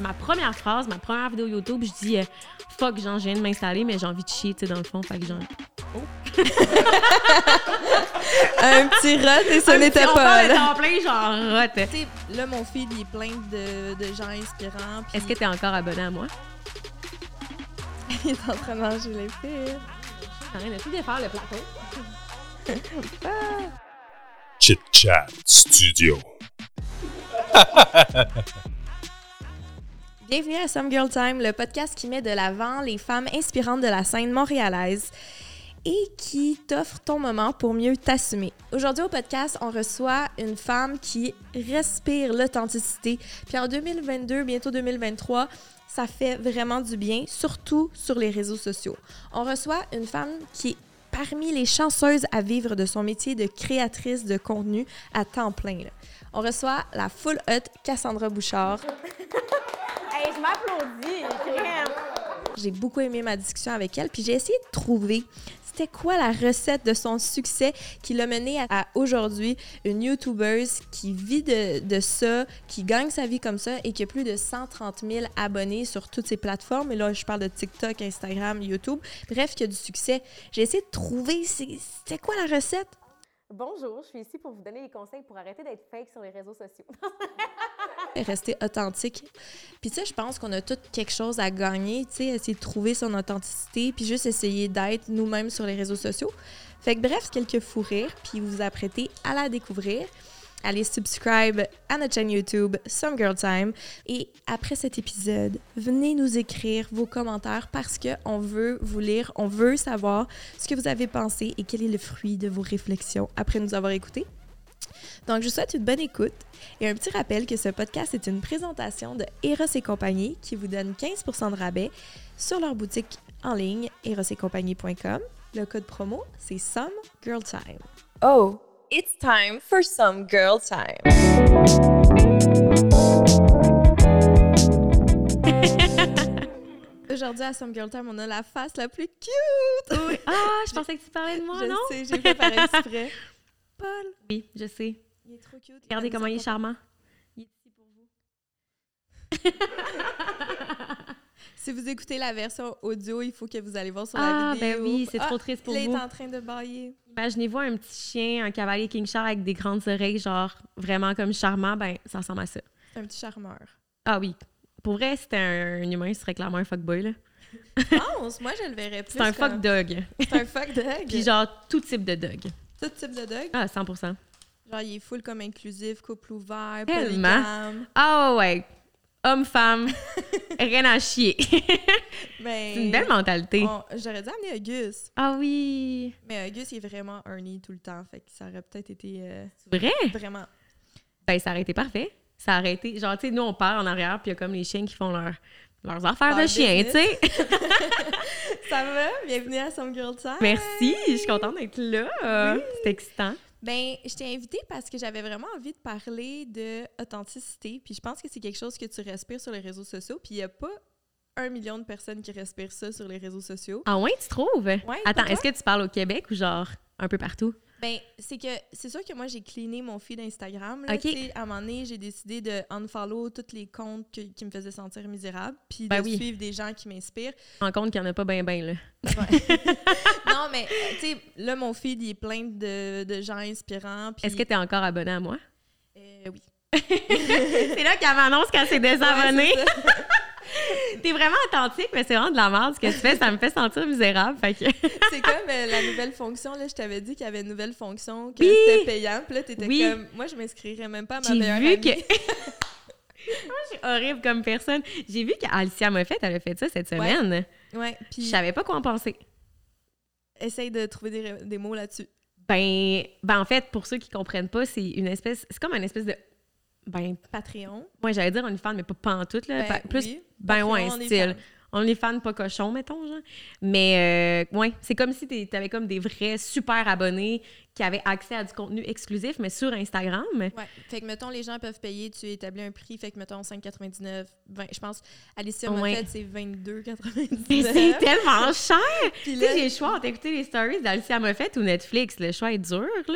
ma première phrase, ma première vidéo YouTube, je dis euh, fuck, genre, je viens de m'installer, mais j'ai envie de chier, tu sais, dans le fond. Fait que genre. Oh. Un petit rot et ce n'était on pas. là. temps plein, genre, rot. Tu sais, là, mon feed, il est plein de, de gens inspirants. Est-ce que t'es encore abonné à moi? il est en train de manger les fils? T'as rien de tout défaire le plateau. Chit Chat Studio. Bienvenue à Some Girl Time, le podcast qui met de l'avant les femmes inspirantes de la scène montréalaise et qui t'offre ton moment pour mieux t'assumer. Aujourd'hui au podcast, on reçoit une femme qui respire l'authenticité. Puis en 2022, bientôt 2023, ça fait vraiment du bien, surtout sur les réseaux sociaux. On reçoit une femme qui est parmi les chanceuses à vivre de son métier de créatrice de contenu à temps plein. On reçoit la full hot Cassandra Bouchard. Hey, je m'applaudis. J'ai beaucoup aimé ma discussion avec elle, puis j'ai essayé de trouver c'était quoi la recette de son succès qui l'a mené à, aujourd'hui une YouTubeuse qui vit de, ça, qui gagne sa vie comme ça et qui a plus de 130 000 abonnés sur toutes ses plateformes. Et là, je parle de TikTok, Instagram, YouTube. Bref, qui a du succès. J'ai essayé de trouver c'était quoi la recette? Bonjour, je suis ici pour vous donner des conseils pour arrêter d'être fake sur les réseaux sociaux. rester authentique. Puis ça, je pense qu'on a tous quelque chose à gagner, tu sais, essayer de trouver son authenticité, puis juste essayer d'être nous-mêmes sur les réseaux sociaux. Fait que bref, quelques fous rires, puis vous vous apprêtez à la découvrir. Allez subscribe à notre chaîne YouTube Some Girl Time. Et après cet épisode, venez nous écrire vos commentaires parce qu'on veut vous lire, on veut savoir ce que vous avez pensé et quel est le fruit de vos réflexions après nous avoir écoutés. Donc, je vous souhaite une bonne écoute et un petit rappel que ce podcast est une présentation de Eros et compagnie qui vous donne 15% de rabais sur leur boutique en ligne erosetcompagnie.com. Le code promo, c'est Some Girl Time. Oh, it's time for some girl time. Aujourd'hui à Some Girl Time, on a la face la plus cute. Oui. Ah, je pensais que tu parlais de moi, je non? sais, j'ai fait par exprès. Paul, Oui, je sais. il est trop cute. Regardez comment il est charmant. Il est ici pour vous. Si vous écoutez la version audio, il faut que vous allez voir sur Ah, la vidéo. ben oui, c'est Ah, trop triste pour là, il vous. est en train de bailler. Imaginez-vous un petit chien, un cavalier King Charles avec des grandes oreilles, genre vraiment comme charmant, ben ça ressemble à ça. C'est un petit charmeur. Ah oui. Pour vrai, c'était un, un humain, ce serait clairement un fuckboy, là. Pense, moi je le verrais plus. C'est un comme- fuck dog. C'est un fuck dog. Puis genre, tout type de dog. Tout type de dog? Ah, 100% Genre, il est full comme inclusif, couple ouvert, Tellement. polygame. Ah ouais. Homme, femme, rien à chier. Mais C'est une belle mentalité. J'aurais dû amener Auguste. Ah oui. Mais Auguste, il est vraiment Ernie tout le temps. Fait que ça aurait peut-être été euh, C'est vrai? vraiment. Ben, ça aurait été parfait. Ça aurait été. Genre, tu sais, nous, on part en arrière, puis il y a comme les chiens qui font leur- leurs affaires de chien, tu sais. Ça va? Bienvenue à Some Girl Time. Merci, je suis contente d'être là. C'est excitant. Ben, je t'ai invitée parce que j'avais vraiment envie de parler de authenticité. Puis je pense que c'est quelque chose que tu respires sur les réseaux sociaux. Puis il n'y a pas un million de personnes qui respirent ça sur les réseaux sociaux. Ah ouais, tu trouves? Attends, pourquoi? est-ce que tu parles au Québec ou genre un peu partout? Ben, c'est que c'est sûr que moi, j'ai cleané mon feed Instagram. Là, À un moment donné, j'ai décidé de unfollow tous les comptes que- qui me faisaient sentir misérable, puis Ben de oui. suivre des gens qui m'inspirent. En compte qu'il n'y en a pas bien, bien, là. non, mais tu sais, là, mon feed, il est plein de, de gens inspirants. Est-ce que tu es encore abonné à moi? Euh, oui. c'est là qu'elle m'annonce qu'elle s'est désabonnée. Ouais. T'es vraiment authentique, mais c'est vraiment de la merde ce que tu fais. Ça me fait sentir misérable. Fait que... c'est comme euh, la nouvelle fonction. Là, je t'avais dit qu'il y avait une nouvelle fonction, que Oui. c'était payant. Puis là, t'étais Oui. comme, moi, je m'inscrirais même pas à ma meilleure vu amie. que. Moi, je suis horrible comme personne. J'ai vu qu'Alicia Moffett, elle a fait ça cette semaine. Ouais, Je puis savais pas quoi en penser. essaye de trouver des, des mots là-dessus. Ben, ben, en fait, pour ceux qui comprennent pas, c'est une espèce. C'est comme une espèce de. Ben, Patreon. moi, j'allais dire une fan, mais pas pantoute, là. Ben, plus. oui. Ben, ouais, Patreon, on style. fan. On est fan pas cochon, mettons, genre. Mais, euh, ouais, c'est comme si t'avais comme des vrais super abonnés qui avaient accès à du contenu exclusif, mais sur Instagram. Ouais. Fait que, mettons, les gens peuvent payer, tu établis un prix, fait que, mettons, 5,99. 20, je pense, Alicia Ouais. Moffett, c'est 22,99. Mais c'est tellement cher! Tu sais, j'ai le choix entre écouter les stories d'Alicia Moffett ou Netflix. Le choix est dur, là.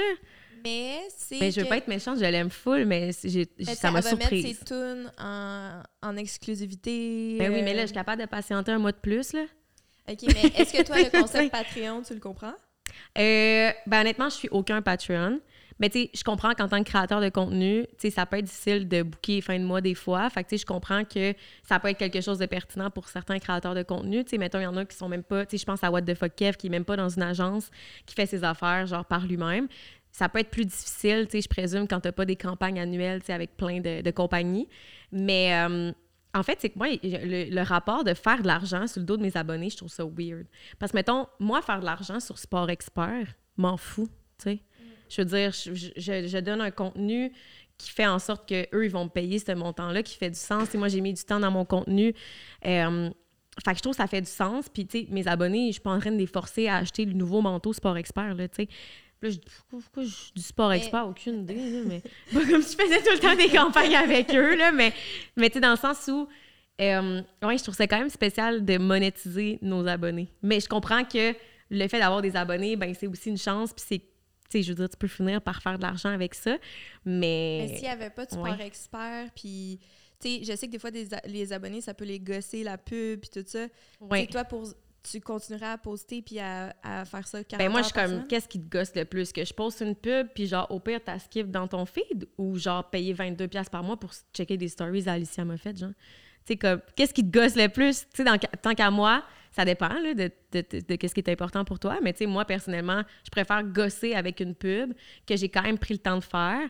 Mais c'est. Mais je veux que- pas être méchante, je l'aime full, mais c'est- j'ai- Mais ça m'a elle va mettre surprise. ses tunes en, en exclusivité. Ben oui, mais là, euh, je suis capable de patienter un mois de plus, là. OK, mais est-ce que toi, le concept Patreon, tu le comprends? Euh, ben honnêtement, je suis aucun Patreon. Mais tu sais, je comprends qu'en tant que créateur de contenu, tu sais, ça peut être difficile de booker fin de mois des fois. Fait que tu sais, je comprends que ça peut être quelque chose de pertinent pour certains créateurs de contenu. Tu sais, mettons, il y en a qui sont même pas, tu sais, je pense à What the fuck Kev, qui est même pas dans une agence qui fait ses affaires, genre par lui-même. Ça peut être plus difficile, tu je présume, quand t'as pas des campagnes annuelles, tu avec plein de, de compagnies. Mais euh, en fait, c'est que moi, le, le rapport de faire de l'argent sur le dos de mes abonnés, je trouve ça weird. Parce que, mettons, moi, faire de l'argent sur Sport Expert, m'en fous, tu sais. Je veux dire, je, je- donne un contenu qui fait en sorte que eux ils vont me payer ce montant-là, qui fait du sens. Et moi, j'ai mis du temps dans mon contenu. Euh, fait que je trouve que ça fait du sens. Puis, tu sais, mes abonnés, je suis pas en train de les forcer à acheter le nouveau manteau Sport Expert, là, tu sais. Là, je dis, pourquoi, pourquoi je- du sport Mais- expert? Aucune idée, là, mais pas comme si je faisais tout le temps des campagnes avec eux, là, mais, mais tu sais, dans le sens où, euh, ouais, je trouve ça quand même spécial de monétiser nos abonnés. Mais je comprends que le fait d'avoir des abonnés, ben c'est aussi une chance, puis c'est, tu sais, je veux dire, tu peux finir par faire de l'argent avec ça, mais... Mais s'il n'y avait pas de sport ouais. expert, puis, tu sais, je sais que des fois, des les abonnés, ça peut les gosser, la pub, puis tout ça. Ouais. Toi, pour, tu continuerais à poster puis à, à faire ça 40 Ben moi, je suis comme, qu'est-ce qui te gosse le plus? Que je poste une pub, puis genre, au pire, t'as skip dans ton feed, ou genre, payer 22$ piastres par mois pour checker des stories à Alicia Moffett, genre? Tu sais, comme, qu'est-ce qui te gosse le plus? Tu sais, tant qu'à moi, ça dépend là, de, de, de- de qu'est-ce qui est important pour toi, mais tu sais, moi, personnellement, je préfère gosser avec une pub que j'ai quand même pris le temps de faire,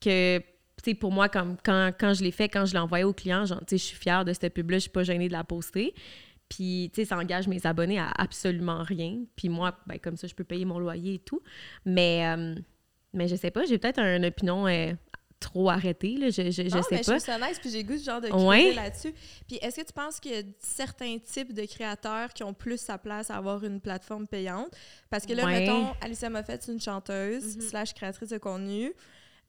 que... Tu sais, pour moi, comme quand, quand je l'ai fait, quand je l'ai envoyé au client, genre, tu sais, je suis fière de cette pub-là, je suis pas gênée de la poster. Puis, tu sais, ça engage mes abonnés à absolument rien. Puis moi, ben, comme ça, je peux payer mon loyer et tout. Mais, euh, mais je sais pas, j'ai peut-être une opinion euh, trop arrêtée, là. Je, je, je Non, sais mais je trouve nice, puis j'ai goût genre de Ouais. là-dessus. Puis est-ce que tu penses qu'il y a certains types de créateurs qui ont plus sa place à avoir une plateforme payante? Parce que là, Ouais. mettons, Alicia Moffett, c'est une chanteuse Mhm. slash créatrice de contenu.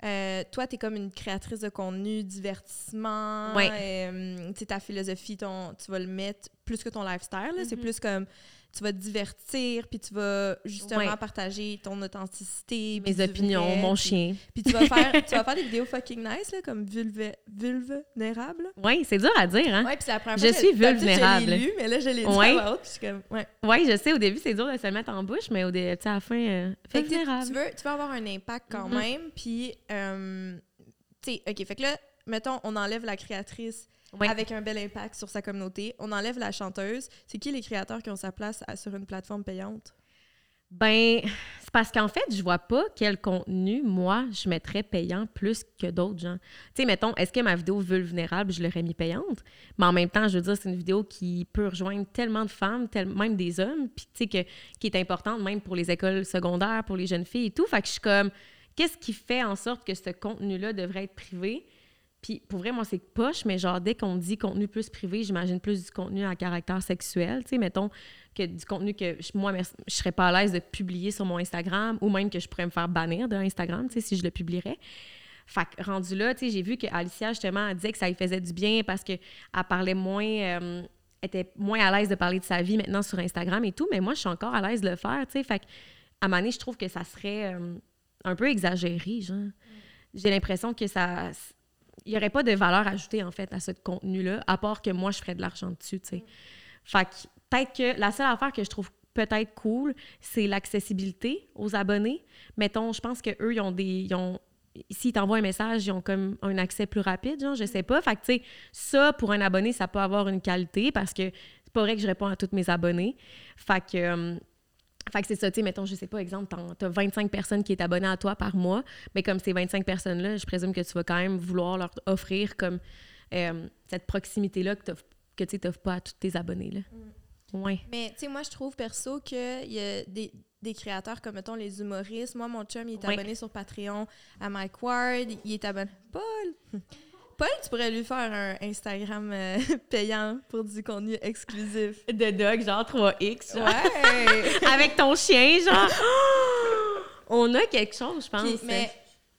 Euh, toi, tu es comme une créatrice de contenu, divertissement. Ouais. euh, tu sais, ta philosophie, ton, tu vas le mettre plus que ton lifestyle. C'est Mhm. plus comme tu vas te divertir, puis tu vas justement Ouais. partager ton authenticité. Mes opinions, vrai, mon puis- chien. puis tu vas faire, tu vas faire des vidéos fucking nice, là, comme vulve, vulnérable. Oui, c'est dur à dire, hein? Ouais, puis c'est la première Je fois que- suis d'habitude, vulnérable. Je l'ai lu, mais là, je l'ai dit Ouais. à voix haute, puis je suis comme, ouais. Oui, je sais, au début, c'est dur de se le mettre en bouche, mais au dé- à la fin, euh, Fait que vulnérable. tu veux, tu veux avoir un impact quand Mhm. même, puis, euh, tu sais, OK, fait que là, mettons, on enlève la créatrice Avec un bel impact sur sa communauté, on enlève la chanteuse. C'est qui les créateurs qui ont sa place à- sur une plateforme payante? Ben, c'est parce qu'en fait, je vois pas quel contenu, moi, je mettrais payant plus que d'autres gens. Tu sais, mettons, est-ce que ma vidéo vulnérable, je l'aurais mis payante? Mais en même temps, je veux dire, c'est une vidéo qui peut rejoindre tellement de femmes, tel- même des hommes, puis tu sais, qui est importante même pour les écoles secondaires, pour les jeunes filles et tout. Fait que je suis comme, qu'est-ce qui fait en sorte que ce contenu-là devrait être privé? Puis pour vrai, moi, c'est poche, mais genre, dès qu'on dit contenu plus privé, j'imagine plus du contenu à caractère sexuel. Tu sais, mettons que du contenu que moi, je serais pas à l'aise de publier sur mon Instagram ou même que je pourrais me faire bannir de Instagram, tu sais, si je le publierais. Fait que rendu là, tu sais, j'ai vu que Alicia, justement, disait que ça lui faisait du bien parce qu'elle parlait moins, euh, était moins à l'aise de parler de sa vie maintenant sur Instagram et tout, mais moi, je suis encore à l'aise de le faire, tu sais. Fait que, à un moment donné, je trouve que ça serait euh, un peu exagéré, genre. J'ai l'impression que ça... Il n'y aurait pas de valeur ajoutée, en fait, à ce contenu-là, à part que moi, je ferais de l'argent dessus, tu sais. Fait que peut-être que la seule affaire que je trouve peut-être cool, c'est l'accessibilité aux abonnés. Mettons, je pense qu'eux, ils ont des... Ils ont, S'ils t'envoient un message, ils ont comme un accès plus rapide, genre, je sais pas. Fait que, tu sais, ça, pour un abonné, ça peut avoir une qualité parce que c'est pas vrai que je réponds à tous mes abonnés. Fait que... euh, fait que c'est ça, tu sais, mettons, je sais pas, exemple, t'as 25 personnes qui est abonnées à toi par mois, mais comme ces 25 personnes-là, je présume que tu vas quand même vouloir leur offrir comme euh, cette proximité-là que, t'offres- que tu n'offres pas à tous tes abonnés, là. Ouais. Mais, tu sais, moi, je trouve perso qu'il y a des, des créateurs comme, mettons, les humoristes. Moi, mon chum, il est Ouais. abonné sur Patreon à Mike Ward. Il est abonné. Paul! Paul, tu pourrais lui faire un Instagram euh, payant pour du contenu exclusif. De dog, genre 3X, genre. Ouais! Avec ton chien, genre. On a quelque chose, je pense. Puis, mais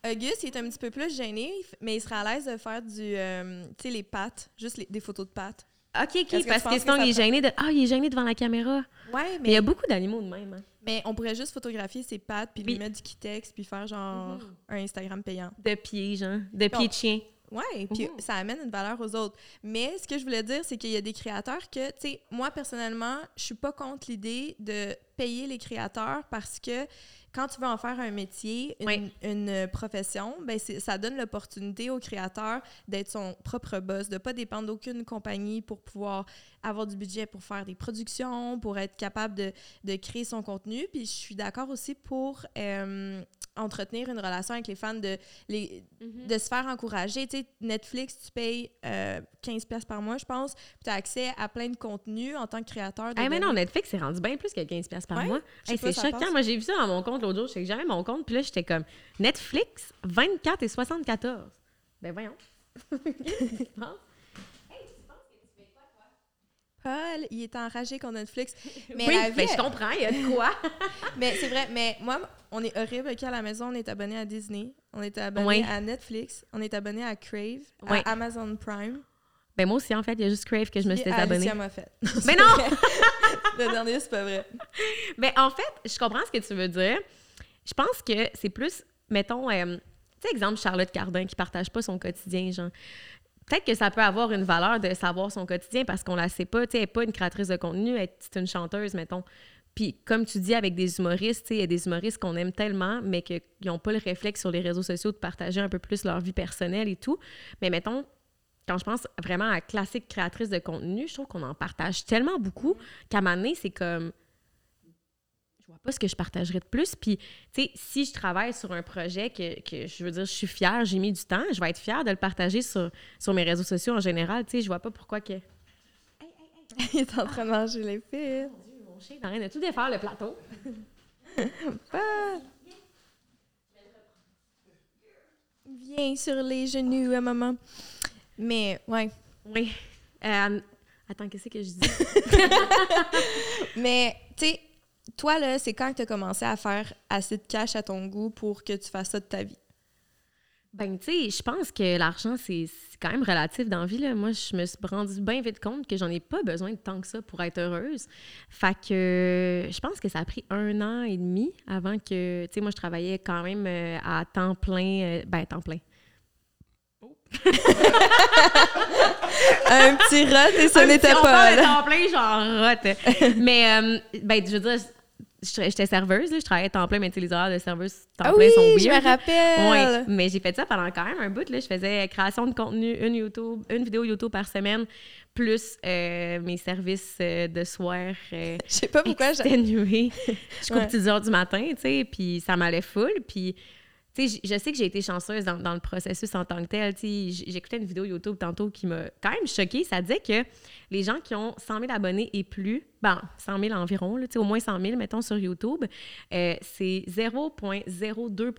Auguste, il est un petit peu plus gêné, mais il serait à l'aise de faire du, euh, tu sais, les pattes, juste les- des photos de pattes. OK, OK, que parce que sinon, il est gêné de... Ah, il est gêné devant la caméra. Ouais, Mais il mais, y a beaucoup d'animaux de même. hein. mais on pourrait juste photographier ses pattes puis lui mettre du Kitex puis faire genre un Instagram payant. De pieds, genre. De pieds de chien. Ouais, puis Mhm. ça amène une valeur aux autres. Mais ce que je voulais dire, c'est qu'il y a des créateurs que, tu sais, moi personnellement, je suis pas contre l'idée de payer les créateurs parce que quand tu veux en faire un métier, une, Oui. une profession, ben ça donne l'opportunité au créateur d'être son propre boss, de pas dépendre d'aucune compagnie pour pouvoir avoir du budget pour faire des productions, pour être capable de, de créer son contenu. Puis je suis d'accord aussi pour euh, entretenir une relation avec les fans, de, les, de se faire encourager. Tu sais, Netflix, tu payes euh, 15$ piastres par mois, je pense, puis tu as accès à plein de contenus en tant que créateur. de Hey, mais non. Netflix, c'est rendu bien plus que 15$ piastres par Ouais? mois. Hey, c'est choquant. Moi, j'ai vu ça dans mon compte l'autre jour. Je sais que j'avais mon compte. Puis là, j'étais comme Netflix, 24 et 74. Ben voyons. Paul, il est enragé contre Netflix. Mais oui, vie, ben, je comprends. Il y a de quoi. Mais c'est vrai, mais moi, on est horrible qu'à la maison, on est abonné à Disney, on est abonné à Netflix, on est abonné à Crave, à Amazon Prime. Ben moi aussi, en fait, il y a juste Crave que je me suis désabonnée. Mais non! Le dernier, c'est pas vrai. Mais en fait, je comprends ce que tu veux dire. Je pense que c'est plus, mettons, euh, tu sais, exemple Charlotte Cardin qui partage pas son quotidien, genre. Peut-être que ça peut avoir une valeur de savoir son quotidien parce qu'on la sait pas. Tu sais, elle n'est pas une créatrice de contenu, elle- c'est une chanteuse, mettons. Puis, comme tu dis, avec des humoristes, tu sais, il y a des humoristes qu'on aime tellement, mais qu'ils n'ont pas le réflexe sur les réseaux sociaux de partager un peu plus leur vie personnelle et tout. Mais mettons, quand je pense vraiment à classique créatrice de contenu, je trouve qu'on en partage tellement beaucoup qu'à un moment donné, c'est comme je vois pas ce que je partagerais de plus. Puis, tu sais, si je travaille sur un projet que, que je veux dire, je suis fière, j'ai mis du temps, je vais être fière de le partager sur, sur mes réseaux sociaux en général. Tu sais, je vois pas pourquoi que. il est en train de manger les fils. Mon chien est en train de tout défaire le plateau. Viens sur les genoux à maman. Mais, ouais. Oui. Euh, attends, qu'est-ce que je dis? Mais, tu sais, toi, là, c'est quand que tu as commencé à faire assez de cash à ton goût pour que tu fasses ça de ta vie? Ben, tu sais, je pense que l'argent, c'est quand même relatif dans la vie. Là. Moi, je me suis rendu bien vite compte que j'en ai pas besoin de tant que ça pour être heureuse. Fait que euh, je pense que ça a pris un an et demi avant que... Tu sais, moi, je travaillais quand même euh, à temps plein. ben, temps plein. Un petit rot et ce n'était on pas là. temps plein, genre rote. mais, euh, ben, je veux dire, je- j'étais serveuse, là, je travaillais à temps plein, mais tu sais, les horaires de serveuse temps Ah plein oui, sont je weird. me rappelle. Ouais, mais j'ai fait ça pendant quand même un bout. Là. Je faisais création de contenu, une, YouTube, une vidéo YouTube par semaine, plus euh, mes services euh, de soir euh, Je sais pas pourquoi j'ai... exténués jusqu'aux Ouais. petites heures du matin, tu sais, puis ça m'allait full. Puis, je sais que j'ai été chanceuse dans, dans le processus en tant que tel. J'écoutais une vidéo YouTube tantôt qui m'a quand même choquée. Ça disait que les gens qui ont 100 000 abonnés et plus, ben, 100 000 environ, là, au moins 100 000, mettons, sur YouTube, euh, c'est 0,02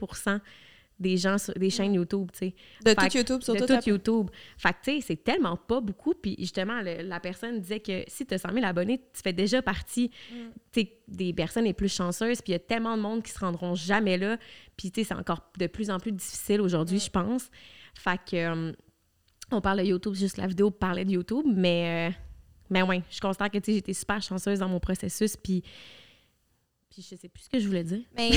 des gens sur des chaînes YouTube, tu sais. De Fait tout YouTube, sur de tout ta- YouTube. Fait que, tu sais, c'est tellement pas beaucoup. Puis, justement, le- la personne disait que si tu as 100 000 abonnés, tu fais déjà partie Mm. des personnes les plus chanceuses. Puis, il y a tellement de monde qui se rendront jamais là. Puis, tu sais, c'est encore de plus en plus difficile aujourd'hui, je pense. Fait que, euh, on parle de YouTube, juste la vidéo parlait de YouTube. Mais, euh, mais ouais, je constate que, tu sais, j'étais super chanceuse dans mon processus. Puis, puis je sais plus ce que je voulais dire. Mais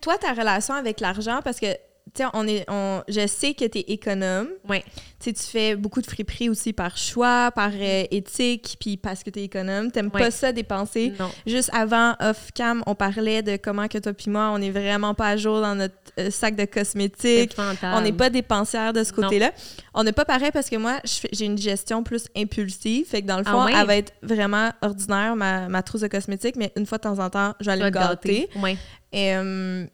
toi, ta relation avec l'argent, parce que, tu sais, on est, on, je sais que tu es économe. Ouais. Tu fais beaucoup de friperies aussi par choix, par euh, éthique, puis parce que tu es économe. T'aimes Ouais. pas ça dépenser. Non. Juste avant, off-cam, on parlait de comment que toi puis moi, on est vraiment pas à jour dans notre euh, sac de cosmétiques. On n'est pas dépensière de ce côté-là. On n'est pas pareil parce que moi, j'ai une gestion plus impulsive. Fait que dans le Ah fond, ouais? elle va être vraiment ordinaire, ma, ma trousse de cosmétiques, mais une fois de temps en temps, je vais aller me gâter. Ouais. Et, euh,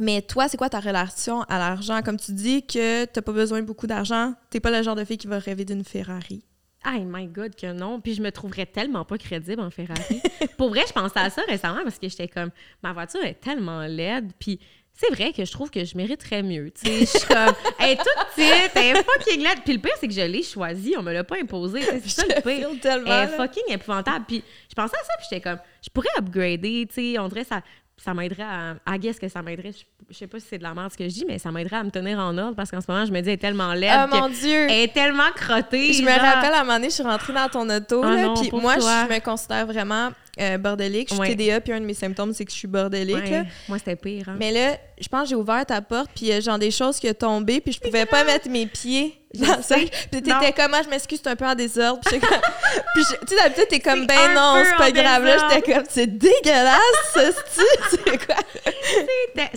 mais toi, c'est quoi ta relation à l'argent? Comme tu dis que t'as pas besoin de beaucoup d'argent, t'es pas le genre de fille qui va rêver d'une Ferrari. Oh my God, que non. Puis je me trouverais tellement pas crédible en Ferrari. Pour vrai, je pensais à ça récemment parce que j'étais comme, ma voiture est tellement laide. Puis c'est vrai que je trouve que je mériterais mieux. Tu sais, je suis comme, elle est toute petite, elle est fucking laide. Puis le pire, c'est que je l'ai choisie, on me l'a pas imposé. Tu sais, C'est ça le pire. Elle est fucking épouvantable. Puis je pensais à ça, puis j'étais comme, je pourrais upgrader, tu sais, on dirait ça. Ça m'aiderait à. À guess que ça m'aiderait. Je, sais pas si c'est de la merde ce que je dis, mais ça m'aiderait à me tenir en ordre parce qu'en ce moment, je me dis, elle est tellement laide. Oh que- mon Dieu! Elle est tellement crottée. Je me rappelle à un moment donné, je suis rentrée dans ton auto, Ah puis moi, toi. je me considère vraiment euh, bordélique. Je suis Ouais. TDA, puis un de mes symptômes, c'est que je suis bordélique. Ouais, là. Moi, c'était pire. hein. Mais là, je pense que j'ai ouvert ta porte, puis a genre des choses qui ont tombé, puis je pouvais pas mettre mes pieds dans sac. Puis t'étais comme, ah, je m'excuse, c'est un peu en désordre. Puis comme- puis je- tu sais, d'habitude, t'es comme, ben non, c'est pas grave. Là, désordre. j'étais comme, c'est dégueulasse, ce style. C'est quoi?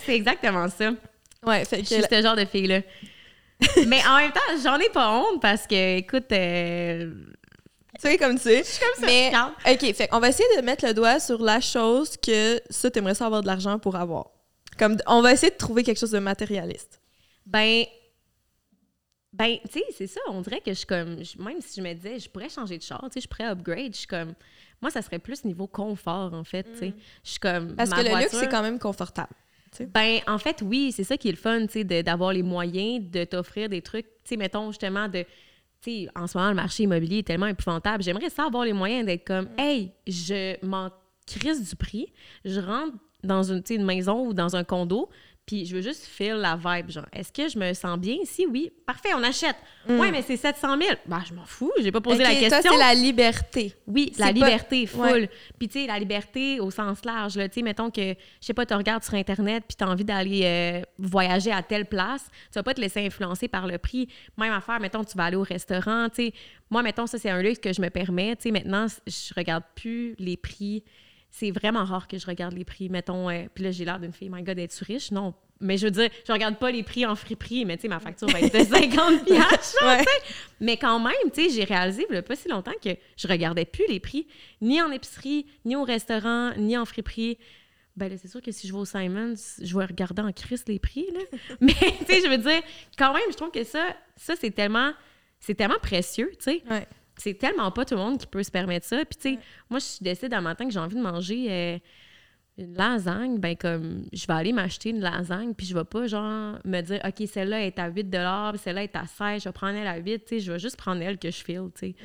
C'est exactement ça. Ouais, fait Je que. suis ce genre de fille-là. Mais en même temps, j'en ai pas honte parce que, écoute, euh, Tu sais, comme tu sais. comme ça, Mais. OK, fait on va essayer de mettre le doigt sur la chose que ça, t'aimerais ça avoir de l'argent pour avoir. Comme, on va essayer de trouver quelque chose de matérialiste. Ben, ben, tu sais, c'est ça. On dirait que je suis comme, je- même si je me disais, je pourrais changer de char, tu sais, je pourrais upgrade. Je suis comme, moi, ça serait plus niveau confort, en fait, tu sais. Je suis comme, Mm. Parce ma que le luxe, c'est quand même confortable. Ben, en fait, oui, c'est ça qui est le fun, tu sais, d'avoir les moyens de t'offrir des trucs, tu sais, mettons, justement, de. En ce moment, le marché immobilier est tellement épouvantable. J'aimerais ça avoir les moyens d'être comme, hey, je m'en crisse du prix, je rentre dans une, une maison ou dans un condo, puis je veux juste feel la vibe, genre, est-ce que je me sens bien ici? Oui, parfait, on achète. Ouais, mais c'est 700 000. Ben, je m'en fous, j'ai pas posé Mm. La question. C'est la liberté. Oui, C'est la pas- liberté full. Ouais. Puis tu sais, la liberté au sens large. là. Tu sais, mettons que, je sais pas, tu regardes sur Internet puis tu as envie d'aller euh, voyager à telle place, tu vas pas te laisser influencer par le prix. Même affaire, mettons, tu vas aller au restaurant. Tu sais, moi, mettons, ça, c'est un luxe que je me permets. Tu sais, maintenant, je regarde plus les prix. C'est vraiment rare que je regarde les prix. Mettons, euh, puis là, j'ai l'air d'une fille, my God, es-tu riche? Non. Mais je veux dire, je regarde pas les prix en friperie, mais tu sais, ma facture va être de 50 piastres, Ouais. Mais quand même, tu sais, j'ai réalisé, il y a pas si longtemps, que je regardais plus les prix, ni en épicerie, ni au restaurant, ni en friperie. Ben là, c'est sûr que si je vais au Simons, je vais regarder en crise les prix, là. Mais, tu sais, je veux dire, quand même, je trouve que ça, ça c'est tellement, c'est tellement précieux, tu sais. Ouais. C'est tellement pas tout le monde qui peut se permettre ça. Puis, tu sais, moi, je décide un matin que j'ai envie de manger euh, une lasagne, ben comme, je vais aller m'acheter une lasagne, puis je vais pas, genre, me dire, OK, celle-là est à 8 puis celle-là est à 16 je vais prendre elle à 8 tu sais, je vais juste prendre elle que je file, tu sais.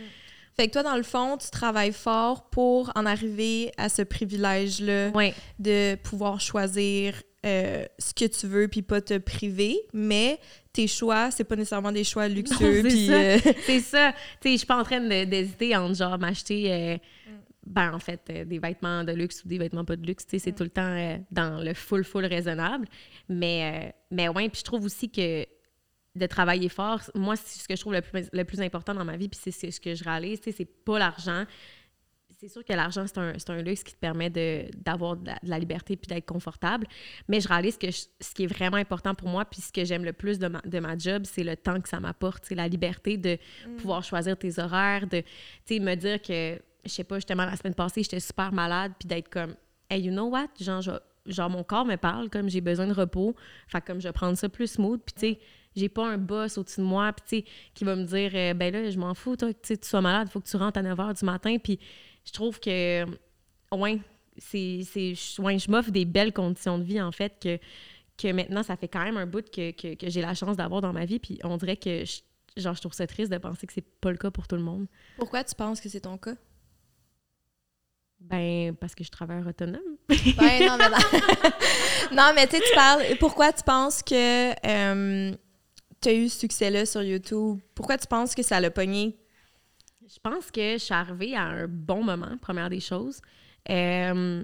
Fait que toi, dans le fond, tu travailles fort pour en arriver à ce privilège-là Ouais. de pouvoir choisir euh, ce que tu veux puis pas te priver, mais tes choix, c'est pas nécessairement des choix luxueux. c'est puis, ça. euh, C'est ça. Tu sais, je suis pas en train d'hésiter entre genre m'acheter, euh, ben en fait, des vêtements de luxe ou des vêtements pas de luxe. Tu sais, c'est tout le temps dans le full, full raisonnable. Mais, mais ouais, puis je trouve aussi que de travailler fort, moi, c'est ce que je trouve le plus, le plus important dans ma vie, puis c'est c'est ce que je réalise, tu sais, c'est pas l'argent. C'est sûr que l'argent, c'est un, c'est un luxe qui te permet de- d'avoir de, la- de la liberté puis d'être confortable. Mais je réalise que je- ce qui est vraiment important pour moi, puis ce que j'aime le plus de ma, de ma job, c'est le temps que ça m'apporte. C'est la liberté de pouvoir choisir tes horaires, de me dire que, je sais pas, justement, la semaine passée, j'étais super malade, puis d'être comme, hey, you know what? Genre, je- genre, mon corps me parle, comme j'ai besoin de repos. Fait comme je vais prendre ça plus smooth, puis tu sais, j'ai pas un boss au-dessus de moi, puis tu sais, qui va me dire, euh, ben là, je m'en fous, toi, que tu sais, tu sois malade, il faut que tu rentres à 9 h du matin, puis je trouve que, ouais, c'est, ouais, je m'offre des belles conditions de vie, en fait, que, que maintenant, ça fait quand même un bout que, que, que j'ai la chance d'avoir dans ma vie, puis on dirait que, je, genre, je trouve ça triste de penser que c'est pas le cas pour tout le monde. Pourquoi tu penses que c'est ton cas? Ben, parce que je travaille autonome. Ben, non, mais non. non, mais tu sais, tu parles. Pourquoi tu penses que tu as eu ce succès-là sur YouTube? Pourquoi tu penses que ça l'a pogné? Je pense que je suis arrivée à un bon moment, première des choses. Euh,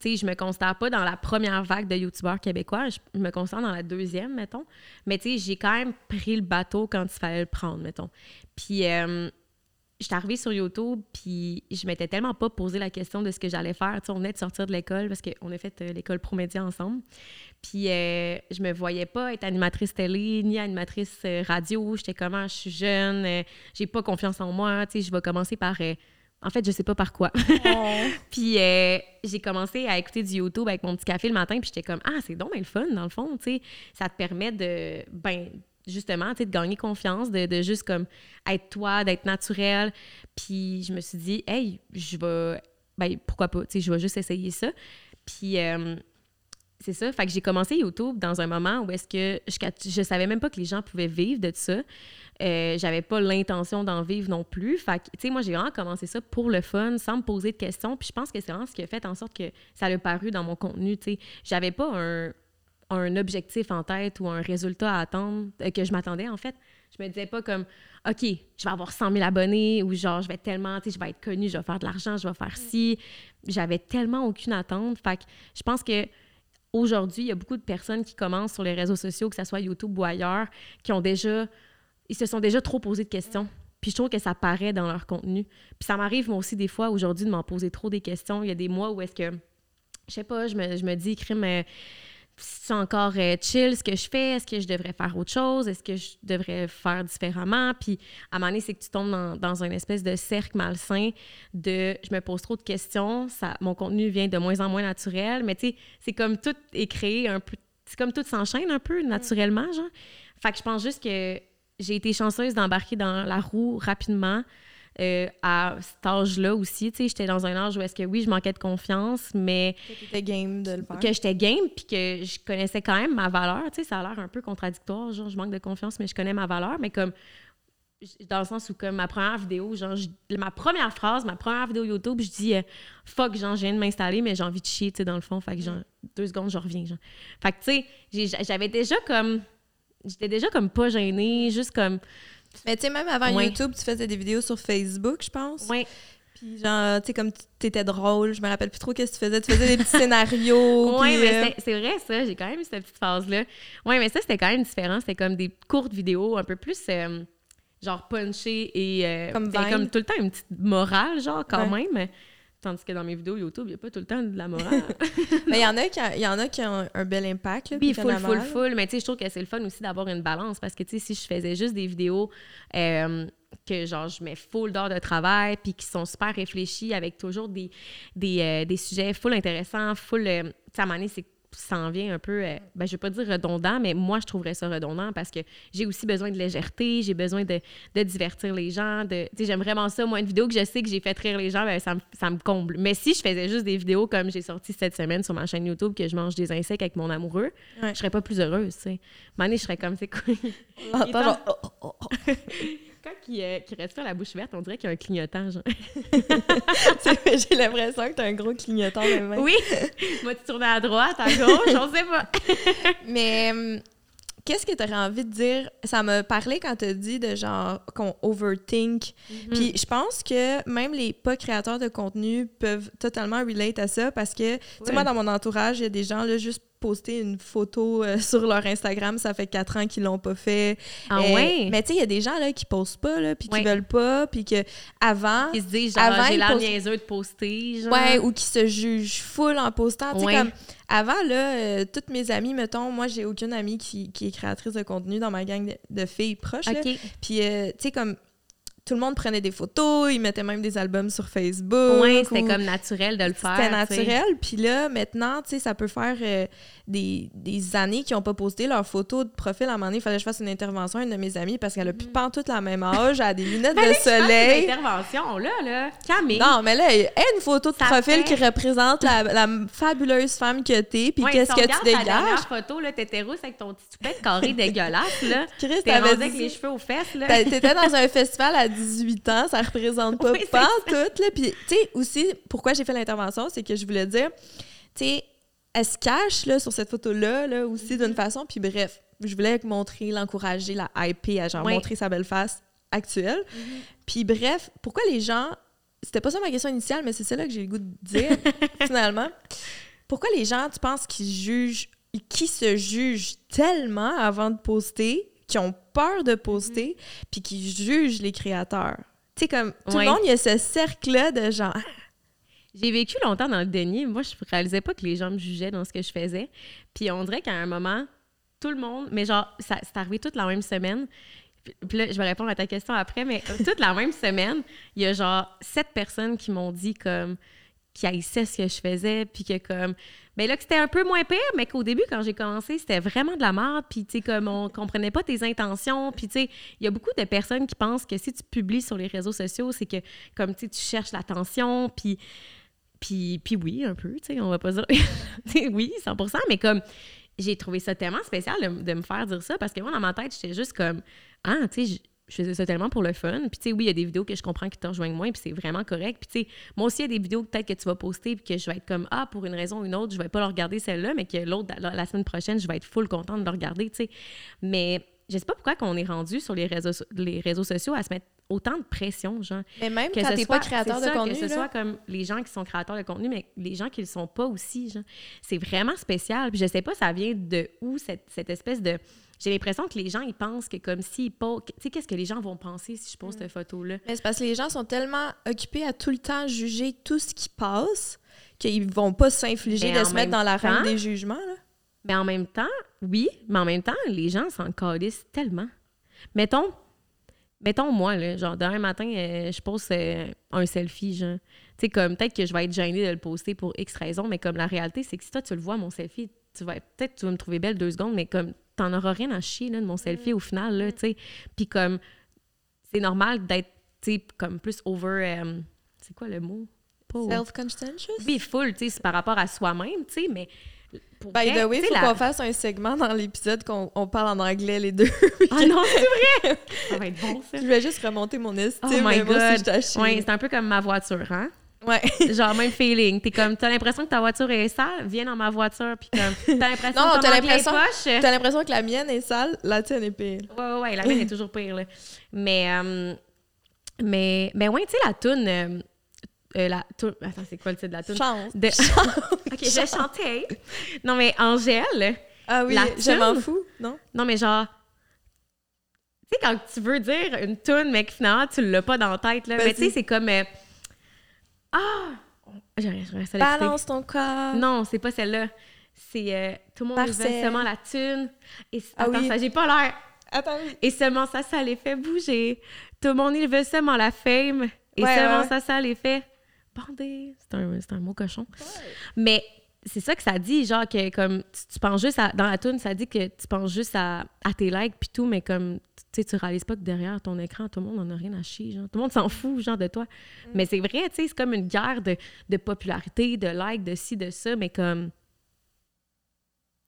tu je me considère pas dans la première vague de youtubeurs québécois, je me considère dans la deuxième, mettons. Mais tu j'ai quand même pris le bateau quand il fallait le prendre, mettons. Puis, euh, je suis arrivée sur YouTube, puis je m'étais tellement pas posé la question de ce que j'allais faire. Tu sais, on venait de sortir de l'école parce qu'on a fait euh, l'école Promédia ensemble. Puis euh, je me voyais pas être animatrice télé ni animatrice euh, radio. J'étais comment, je suis jeune, euh, j'ai pas confiance en moi. Tu sais, je vais commencer par. en fait, je sais pas par quoi. puis j'ai commencé à écouter du YouTube avec mon petit café le matin, puis j'étais comme ah c'est donc le fun dans le fond, tu sais, ça te permet de ben justement, de gagner confiance, de, de juste comme être toi, d'être naturel. Puis je me suis dit hey, je vais ben pourquoi pas, tu sais, je vais juste essayer ça. Puis euh, c'est ça. Fait que j'ai commencé YouTube dans un moment où est-ce que je, je savais même pas que les gens pouvaient vivre de ça. Euh, j'avais pas l'intention d'en vivre non plus. Fait que, tu sais, moi, j'ai vraiment commencé ça pour le fun, sans me poser de questions. Puis je pense que c'est vraiment ce qui a fait en sorte que ça a paru dans mon contenu, tu sais. J'avais pas un, un, objectif en tête ou un résultat à attendre euh, que je m'attendais, en fait. Je me disais pas comme, OK, je vais avoir 100 000 abonnés ou genre, je vais tellement, tu sais, je vais être connue, je vais faire de l'argent, je vais faire ci. J'avais tellement aucune attente. Fait que je pense que aujourd'hui, il y a beaucoup de personnes qui commencent sur les réseaux sociaux, que ce soit YouTube ou ailleurs, qui ont déjà ils se sont déjà trop posé de questions. Puis je trouve que ça paraît dans leur contenu. Puis ça m'arrive, moi aussi, des fois, aujourd'hui, de m'en poser trop des questions. Il y a des mois où est-ce que, je sais pas, je me, je me dis, crime, euh, c'est encore euh, chill ce que je fais? Est-ce que je devrais faire autre chose? Est-ce que je devrais faire différemment? Puis à un moment donné, c'est que tu tombes dans, dans une espèce de cercle malsain de je me pose trop de questions, ça, mon contenu vient de moins en moins naturel. Mais tu sais, c'est comme tout est créé un peu, c'est comme tout s'enchaîne un peu naturellement, genre. Fait que je pense juste que j'ai été chanceuse d'embarquer dans la roue rapidement. Euh, à cet âge-là aussi, tu sais, j'étais dans un âge où est-ce que oui, je manquais de confiance, mais que j'étais game de le faire. Que j'étais game, puis que je connaissais quand même ma valeur, tu sais, ça a l'air un peu contradictoire, genre je manque de confiance, mais je connais ma valeur, mais comme dans le sens où comme ma première vidéo, genre ma première phrase, ma première vidéo YouTube, je dis euh, fuck, genre je viens de m'installer, mais j'ai envie de chier, tu sais, dans le fond, fait que genre deux secondes, je reviens, genre. Fait que tu sais, j'avais déjà comme j'étais déjà comme pas gênée, juste comme. Mais tu sais, même avant YouTube, tu faisais des vidéos sur Facebook, je pense. Oui. Puis genre, tu sais, comme t'étais drôle, je me rappelle plus trop qu'est-ce que tu faisais. Tu faisais des petits scénarios. Oui, mais euh, c'est vrai, ça. J'ai quand même eu cette petite phase-là. Oui, mais ça, c'était quand même différent. C'était comme des courtes vidéos, un peu plus. Euh, genre punchées et euh, comme, comme tout le temps une petite morale genre quand même Tandis que dans mes vidéos YouTube, il n'y a pas tout le temps de la morale. mais il y en a qui, y en a qui ont un bel impact. Là, oui, full, full, full. Mais tu sais, je trouve que c'est le fun aussi d'avoir une balance parce que, tu sais, si je faisais juste des vidéos euh, que, genre, je mets full d'heures de travail puis qui sont super réfléchies avec toujours des, des, euh, des sujets full intéressants, full... Euh, tu sais, à un moment c'est s'en vient un peu, euh, ben, je vais pas dire redondant, mais moi, je trouverais ça redondant parce que j'ai aussi besoin de légèreté, j'ai besoin de, de, divertir les gens. De, j'aime vraiment ça. Moi, une vidéo que je sais que j'ai fait rire les gens, ben, ça, me, ça, me comble. Mais si je faisais juste des vidéos comme j'ai sorti cette semaine sur ma chaîne YouTube que je mange des insectes avec mon amoureux, je serais pas plus heureuse, sais. je serais comme, c'est quoi? Oh, oh. quand il, euh, reste la bouche verte, on dirait qu'il y a un clignotant. Genre. J'ai l'impression que tu as un gros clignotant de main. Oui. Moi, tu tournes à droite, à gauche, on sait pas. Mais hum, qu'est-ce que tu aurais envie de dire? Ça m'a parlé quand tu as dit de genre qu'on overthink. Mhm. Puis je pense que même les pas créateurs de contenu peuvent totalement relate à ça parce que, tu sais, moi, dans mon entourage, il y a des gens là, juste poster une photo euh, sur leur Instagram, ça fait quatre ans qu'ils l'ont pas fait. Ah euh, ouais? Mais tu sais, il y a des gens là, qui postent pas, là, puis qui veulent pas, puis que avant... Ils se disent, genre, j'ai l'air niaiseux de poster, genre. Ouais, ou qui se jugent full en postant. Tu sais, comme... Avant, là, euh, toutes mes amies, mettons, moi, j'ai aucune amie qui, qui, est créatrice de contenu dans ma gang de, filles proches. Puis, tu sais, comme tout le monde prenait des photos, ils mettaient même des albums sur Facebook. Oui, c'était comme naturel de le faire. C'était naturel. Puis là, maintenant, tu sais, ça peut faire euh, des, des, années qu'ils n'ont pas posté leurs photos de profil. À un moment donné, il fallait que je fasse une intervention à une de mes amies parce qu'elle a plus mm. pas toute la même âge, elle a des lunettes de soleil. Une intervention, là, là. Camille. Non, mais là, il y a une photo de profil qui représente la, la, fabuleuse femme que t'es, puis qu'est-ce que tu dégages? La dernière photo, là, t'étais rousse avec ton petit toupette carré dégueulasse, là. Chris, t'avais avec les cheveux aux fesses, là. T'étais dans un festival à 18 ans, ça représente pas pas tout, là. Puis, tu sais, aussi, pourquoi j'ai fait l'intervention, c'est que je voulais dire, tu sais, elle se cache là, sur cette photo-là là, aussi d'une mhm. façon. Puis bref, je voulais montrer, l'encourager, la hyper, à genre montrer sa belle face actuelle. Mhm. Puis bref, pourquoi les gens. C'était pas ça ma question initiale, mais c'est celle-là que j'ai le goût de dire, finalement. Pourquoi les gens, tu penses qu'ils jugent, qui se jugent tellement avant de poster, qui ont peur de poster, mhm. puis qui jugent les créateurs? Tu sais, comme tout le monde, il y a ce cercle-là de genre j'ai vécu longtemps dans le déni. Moi, je réalisais pas que les gens me jugeaient dans ce que je faisais. Puis on dirait qu'à un moment, tout le monde, mais genre, ça, c'est arrivé toute la même semaine. Puis là, je vais répondre à ta question après, mais toute la même semaine, il y a genre sept personnes qui m'ont dit comme qui haïssaient ce que je faisais, puis que comme, mais ben là c'était un peu moins pire, mais qu'au début quand j'ai commencé, c'était vraiment de la merde, puis tu sais comme on comprenait pas tes intentions, puis tu sais, il y a beaucoup de personnes qui pensent que si tu publies sur les réseaux sociaux, c'est que comme tu tu cherches l'attention, puis Puis, puis oui, un peu, tu sais, on va pas dire... Sais, oui, 100% mais comme, j'ai trouvé ça tellement spécial de, de me faire dire ça, parce que moi, dans ma tête, j'étais juste comme, ah, tu sais, je- faisais ça tellement pour le fun. Puis, tu sais, oui, il y a des vidéos que je comprends qui te rejoignent moins, puis c'est vraiment correct. Puis, tu sais, moi aussi, il y a des vidéos peut-être que tu vas poster, puis que je vais être comme, ah, pour une raison ou une autre, je vais pas le regarder celle-là, mais que l'autre, la, la semaine prochaine, je vais être full contente de le regarder, tu sais. Mais je sais pas pourquoi qu'on est rendu sur les réseaux, les réseaux sociaux à se mettre autant de pression, genre. Mais même Que quand t'es pas créateur de ça, contenu, Que ce là, soit comme les gens qui sont créateurs de contenu, mais les gens qui le sont pas aussi, genre. C'est vraiment spécial. Puis je sais pas, ça vient de où cette, cette espèce de. J'ai l'impression que les gens, ils pensent que comme s'ils posent. Tu sais, qu'est-ce que les gens vont penser si je pose Mm. cette photo-là? Mais c'est parce que les gens sont tellement occupés à tout le temps juger tout ce qui passe qu'ils vont pas s'infliger de se mettre dans la temps- reine des jugements. Là. Mais en même temps, oui, mais en même temps, les gens s'en calissent tellement. Mettons, mettons moi, là, genre, demain matin, euh, je pose euh, un selfie, genre. Tu sais, comme, peut-être que je vais être gênée de le poster pour X raison, mais comme la réalité, c'est que si toi, tu le vois, mon selfie, tu vas peut-être tu vas me trouver belle deux secondes, mais comme, t'en auras rien à chier, là, de mon selfie au final, là, tu sais. Puis comme, c'est normal d'être, tu sais, comme plus over... euh, c'est quoi le mot? Self-conscientious? Oui, full, tu sais, c'est par rapport à soi-même, tu sais, mais... Pour By vrai, the way, faut la- qu'on fasse un segment dans l'épisode qu'on on parle en anglais les deux. Ah non, c'est vrai! Ça va être bon, ça. Je vais juste remonter mon estime, Oh my God. Ouais, c'est un peu comme ma voiture, hein? Ouais. Genre, même feeling. T'es comme, t'as l'impression que ta voiture est sale, viens dans ma voiture, puis comme, t'as l'impression Non, que t'as l'impression-. T'as l'impression que la mienne est sale, la tienne est pire. Ouais, ouais, ouais, la mienne est toujours pire, là. Mais, euh, mais, mais ouais, tu sais, la toune... euh, euh, la toune... Attends, c'est quoi le titre de la toune? Chance. De... OK, je vais chanter. Non, mais Angèle... Ah oui, La je m'en fous, non? Non, mais genre... Tu sais, quand tu veux dire une toune, mais que finalement, tu l'as pas dans la tête, là. Mais tu sais, c'est comme... Ah! Balance ton corps. Non, c'est pas celle-là. C'est euh, tout le monde veut seulement la thune. Et Ah attends, oui. ça, j'ai pas l'air. Attends. Et seulement ça, ça les fait bouger. Tout le monde, il veut seulement la fame. Et Ouais, seulement ouais. ça, ça les fait bander. C'est un, c'est un mot cochon. Mais c'est ça que ça dit, genre que comme tu, tu penses juste à, dans la tune, ça dit que tu penses juste à, à tes likes puis tout, mais comme sais, tu réalises pas que derrière ton écran, tout le monde en a rien à chier, genre. Tout le monde s'en fout, genre, de toi. Mm. Mais c'est vrai, tu sais, c'est comme une guerre de, de popularité, de likes, de ci, de ça, mais comme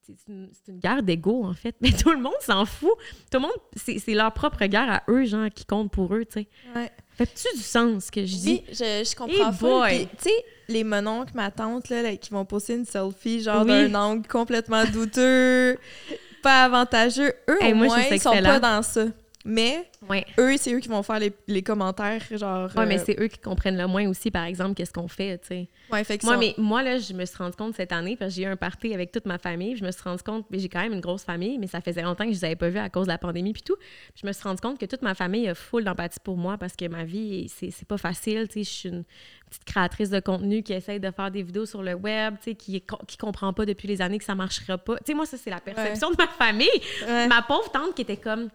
c'est une, guerre d'ego, en fait. Mais tout le monde s'en fout. Tout le monde, c'est leur propre guerre à eux, genre, qui compte pour eux, tu sais. Ouais. Fait-tu du sens, ce que je dis? Oui, je, je comprends. Puis, Tu sais, les mononcles, ma tante, là, là, qui vont poster une selfie, genre Oui. d'un angle complètement douteux, pas avantageux, eux, au moi, moins, ils sont pas dans ça. Mais Ouais. eux, c'est eux qui vont faire les, les commentaires, genre... Ouais, mais euh, c'est eux qui comprennent le moins aussi, par exemple, qu'est-ce qu'on fait, tu sais. Ouais, fait qu'ils Moi, sont- mais moi, là, je me suis rendu compte cette année, parce que j'ai eu un party avec toute ma famille, je me suis rendu compte, mais j'ai quand même une grosse famille, mais ça faisait longtemps que je les avais pas vus à cause de la pandémie puis tout. Je me suis rendu compte que toute ma famille a full d'empathie pour moi parce que ma vie, c'est pas facile, tu sais, je suis une petite créatrice de contenu qui essaye de faire des vidéos sur le web, tu sais, qui, qui comprend pas depuis les années que ça marchera pas. Tu sais, moi, ça, c'est la perception de ma famille. Ouais. Ma pauvre tante qui était comme...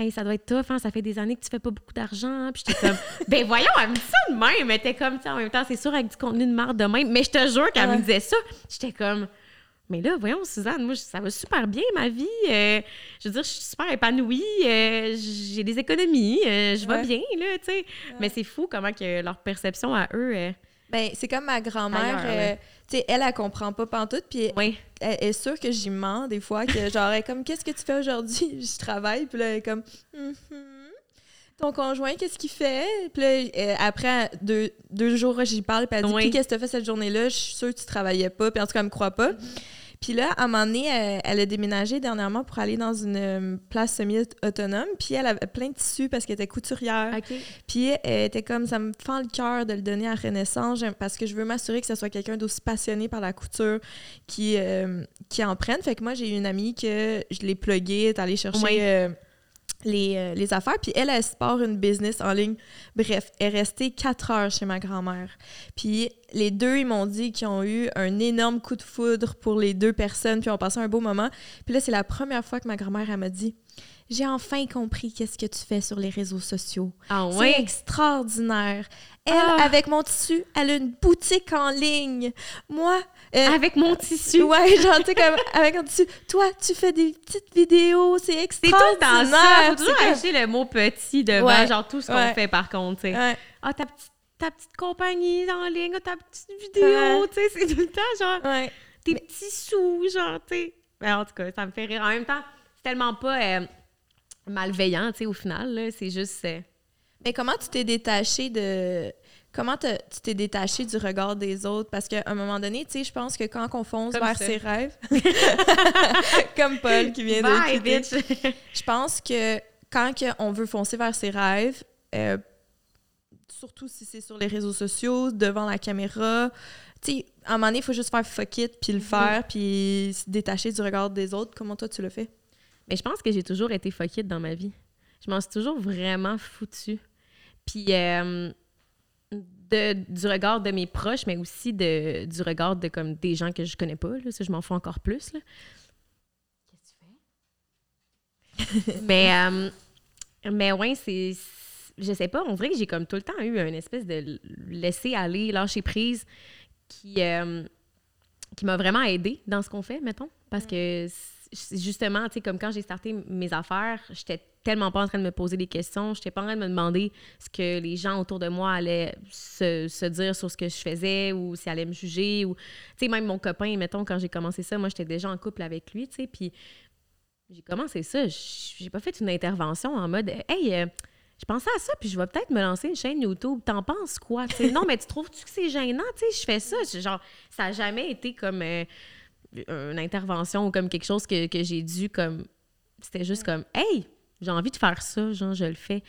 Hey, ça doit être tough, hein, ça fait des années que tu fais pas beaucoup d'argent. hein. Puis j'étais comme, ben voyons, elle me dit ça de même. Elle était comme, en même temps, c'est sûr, avec du contenu de marde de même. Mais je te jure qu'elle Ouais. me disait ça. J'étais comme, mais là, voyons, Suzanne, moi, ça va super bien, ma vie. Euh, je veux dire, je suis super épanouie. euh, j'ai des économies. euh, je vais Ouais. bien, là, tu sais. Mais c'est fou comment que leur perception à eux. Ben, c'est comme ma grand-mère, euh, tu sais, elle, elle comprend pas pantoute, puis elle est sûre que j'y mens des fois, que genre, elle est comme, qu'est-ce que tu fais aujourd'hui? Je travaille, puis là, elle est comme, Mhm. ton conjoint, qu'est-ce qu'il fait? Puis là, euh, après deux, deux jours, j'y parle, puis elle dit, Oui. qu'est-ce que tu fait cette journée-là? Je suis sûre que tu travaillais pas, puis en tout cas, elle me croit pas. Puis là, à un moment donné, elle, elle a déménagé dernièrement pour aller dans une euh, place semi-autonome, puis elle avait plein de tissus parce qu'elle était couturière. Puis elle était comme, ça me fend le cœur de le donner à Renaissance parce que je veux m'assurer que ce soit quelqu'un d'aussi passionné par la couture qui, euh, qui en prenne. Fait que moi, j'ai eu une amie que je l'ai pluguée, est allée chercher Oui. euh, les, euh, les affaires. Puis elle, elle se une business en ligne. Bref, elle est restée quatre heures chez ma grand-mère. Puis les deux, ils m'ont dit qu'ils ont eu un énorme coup de foudre pour les deux personnes, puis ont passé un beau moment. Puis là, c'est la première fois que ma grand-mère, elle m'a dit J'ai enfin compris qu'est-ce que tu fais sur les réseaux sociaux. Ah C'est ouais? extraordinaire. Elle, Ah. avec mon tissu, elle a une boutique en ligne. Moi, euh, Avec mon tissu? ouais, genre, tu sais, comme avec un tissu. Toi, tu fais des petites vidéos, c'est C'est tout le temps extraordinaire. ça. Faut toujours C'est comme- le mot petit devant, Ouais. genre tout ce qu'on fait par contre, tu sais. Ouais. Ah, ta petite ta petite compagnie en ligne, ta petite vidéo, tu sais, c'est tout le temps genre tes petits sous, genre, tu sais. Ben, en tout cas, ça me fait rire. En même temps, c'est tellement pas euh, malveillant, tu sais, au final. C'est juste. euh, Mais comment tu t'es détaché de. Comment te- tu t'es détaché du regard des autres? Parce qu'à un moment donné, tu sais, je pense que quand on fonce Comme vers ça. ses rêves, comme Paul qui vient Bye, de quitter, bitch! je pense que quand on veut foncer vers ses rêves, euh, surtout si c'est sur les réseaux sociaux, devant la caméra, tu sais, à un moment donné, il faut juste faire fuck it, puis le Mhm. faire, puis se détacher du regard des autres. Comment toi, tu le fais? Mais je pense que j'ai toujours été fuckite dans ma vie. Je m'en suis toujours vraiment foutue. Puis euh, de, du regard de mes proches, mais aussi de, du regard de comme des gens que je connais pas. Là, ça, je m'en fous encore plus. Qu'est-ce que tu fais? mais, euh, mais ouais, c'est. Je sais pas, on dirait que j'ai comme tout le temps eu une espèce de laisser aller, lâcher prise qui, euh, qui m'a vraiment aidée dans ce qu'on fait, mettons. Parce que justement, tu sais, comme quand j'ai starté mes affaires, j'étais tellement pas en train de me poser des questions, j'étais pas en train de me demander ce que les gens autour de moi allaient se, se dire sur ce que je faisais ou s'ils allaient me juger. ou Tu sais, même mon copain, mettons, quand j'ai commencé ça, moi, j'étais déjà en couple avec lui, tu sais, puis j'ai commencé ça, j'ai pas fait une intervention en mode « Hey, euh, je pensais à ça, puis je vais peut-être me lancer une chaîne YouTube. T'en penses quoi? Non, mais tu trouves-tu que c'est gênant? Tu sais, je fais ça. Genre, ça a jamais été comme euh, une intervention ou comme quelque chose que, que j'ai dû comme. C'était juste comme, hey, j'ai envie de faire ça, genre, je le fais.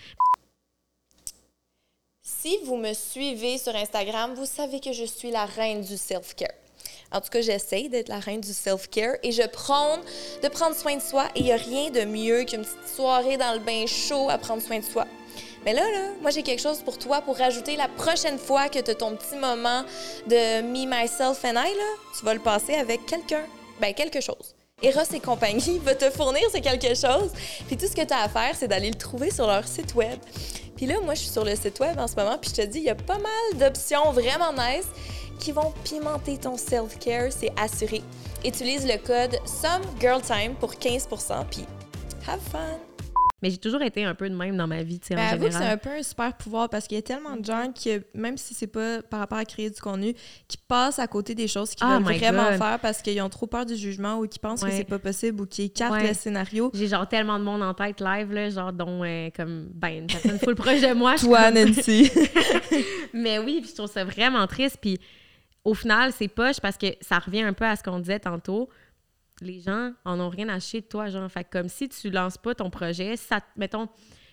Si vous me suivez sur Instagram, vous savez que je suis la reine du self-care. En tout cas, j'essaye d'être la reine du self-care et je prône de prendre soin de soi. Et il n'y a rien de mieux qu'une petite soirée dans le bain chaud à prendre soin de soi. Mais là, là, moi, j'ai quelque chose pour toi pour rajouter la prochaine fois que tu as ton petit moment de me, myself and I, là, tu vas le passer avec quelqu'un. Ben, quelque chose. Eros et compagnie va te fournir ce quelque chose. Puis tout ce que tu as à faire, c'est d'aller le trouver sur leur site web. Puis là, moi, je suis sur le site web en ce moment, puis je te dis, il y a pas mal d'options vraiment nice qui vont pimenter ton self-care, c'est assuré. Utilise le code SOMEGIRLTIME pour 15% puis have fun! Mais j'ai toujours été un peu de même dans ma vie, tu sais, Ben, en avoue que c'est général. un peu un super pouvoir parce qu'il y a tellement de gens qui, même si c'est pas par rapport à créer du contenu, qui passent à côté des choses qu'ils Oh veulent vraiment God. faire parce qu'ils ont trop peur du jugement ou qu'ils pensent que Ouais. c'est pas possible ou qu'ils écartent Ouais. le scénario. J'ai genre tellement de monde en tête live, là, genre dont euh, comme ben une personne full proche de moi. Toi, Nancy. Mais oui, puis je trouve ça vraiment triste. Puis au final, c'est poche parce que ça revient un peu à ce qu'on disait tantôt. Les gens en ont rien à chier de toi, genre. Fait comme si tu lances pas ton projet, ça, mettons,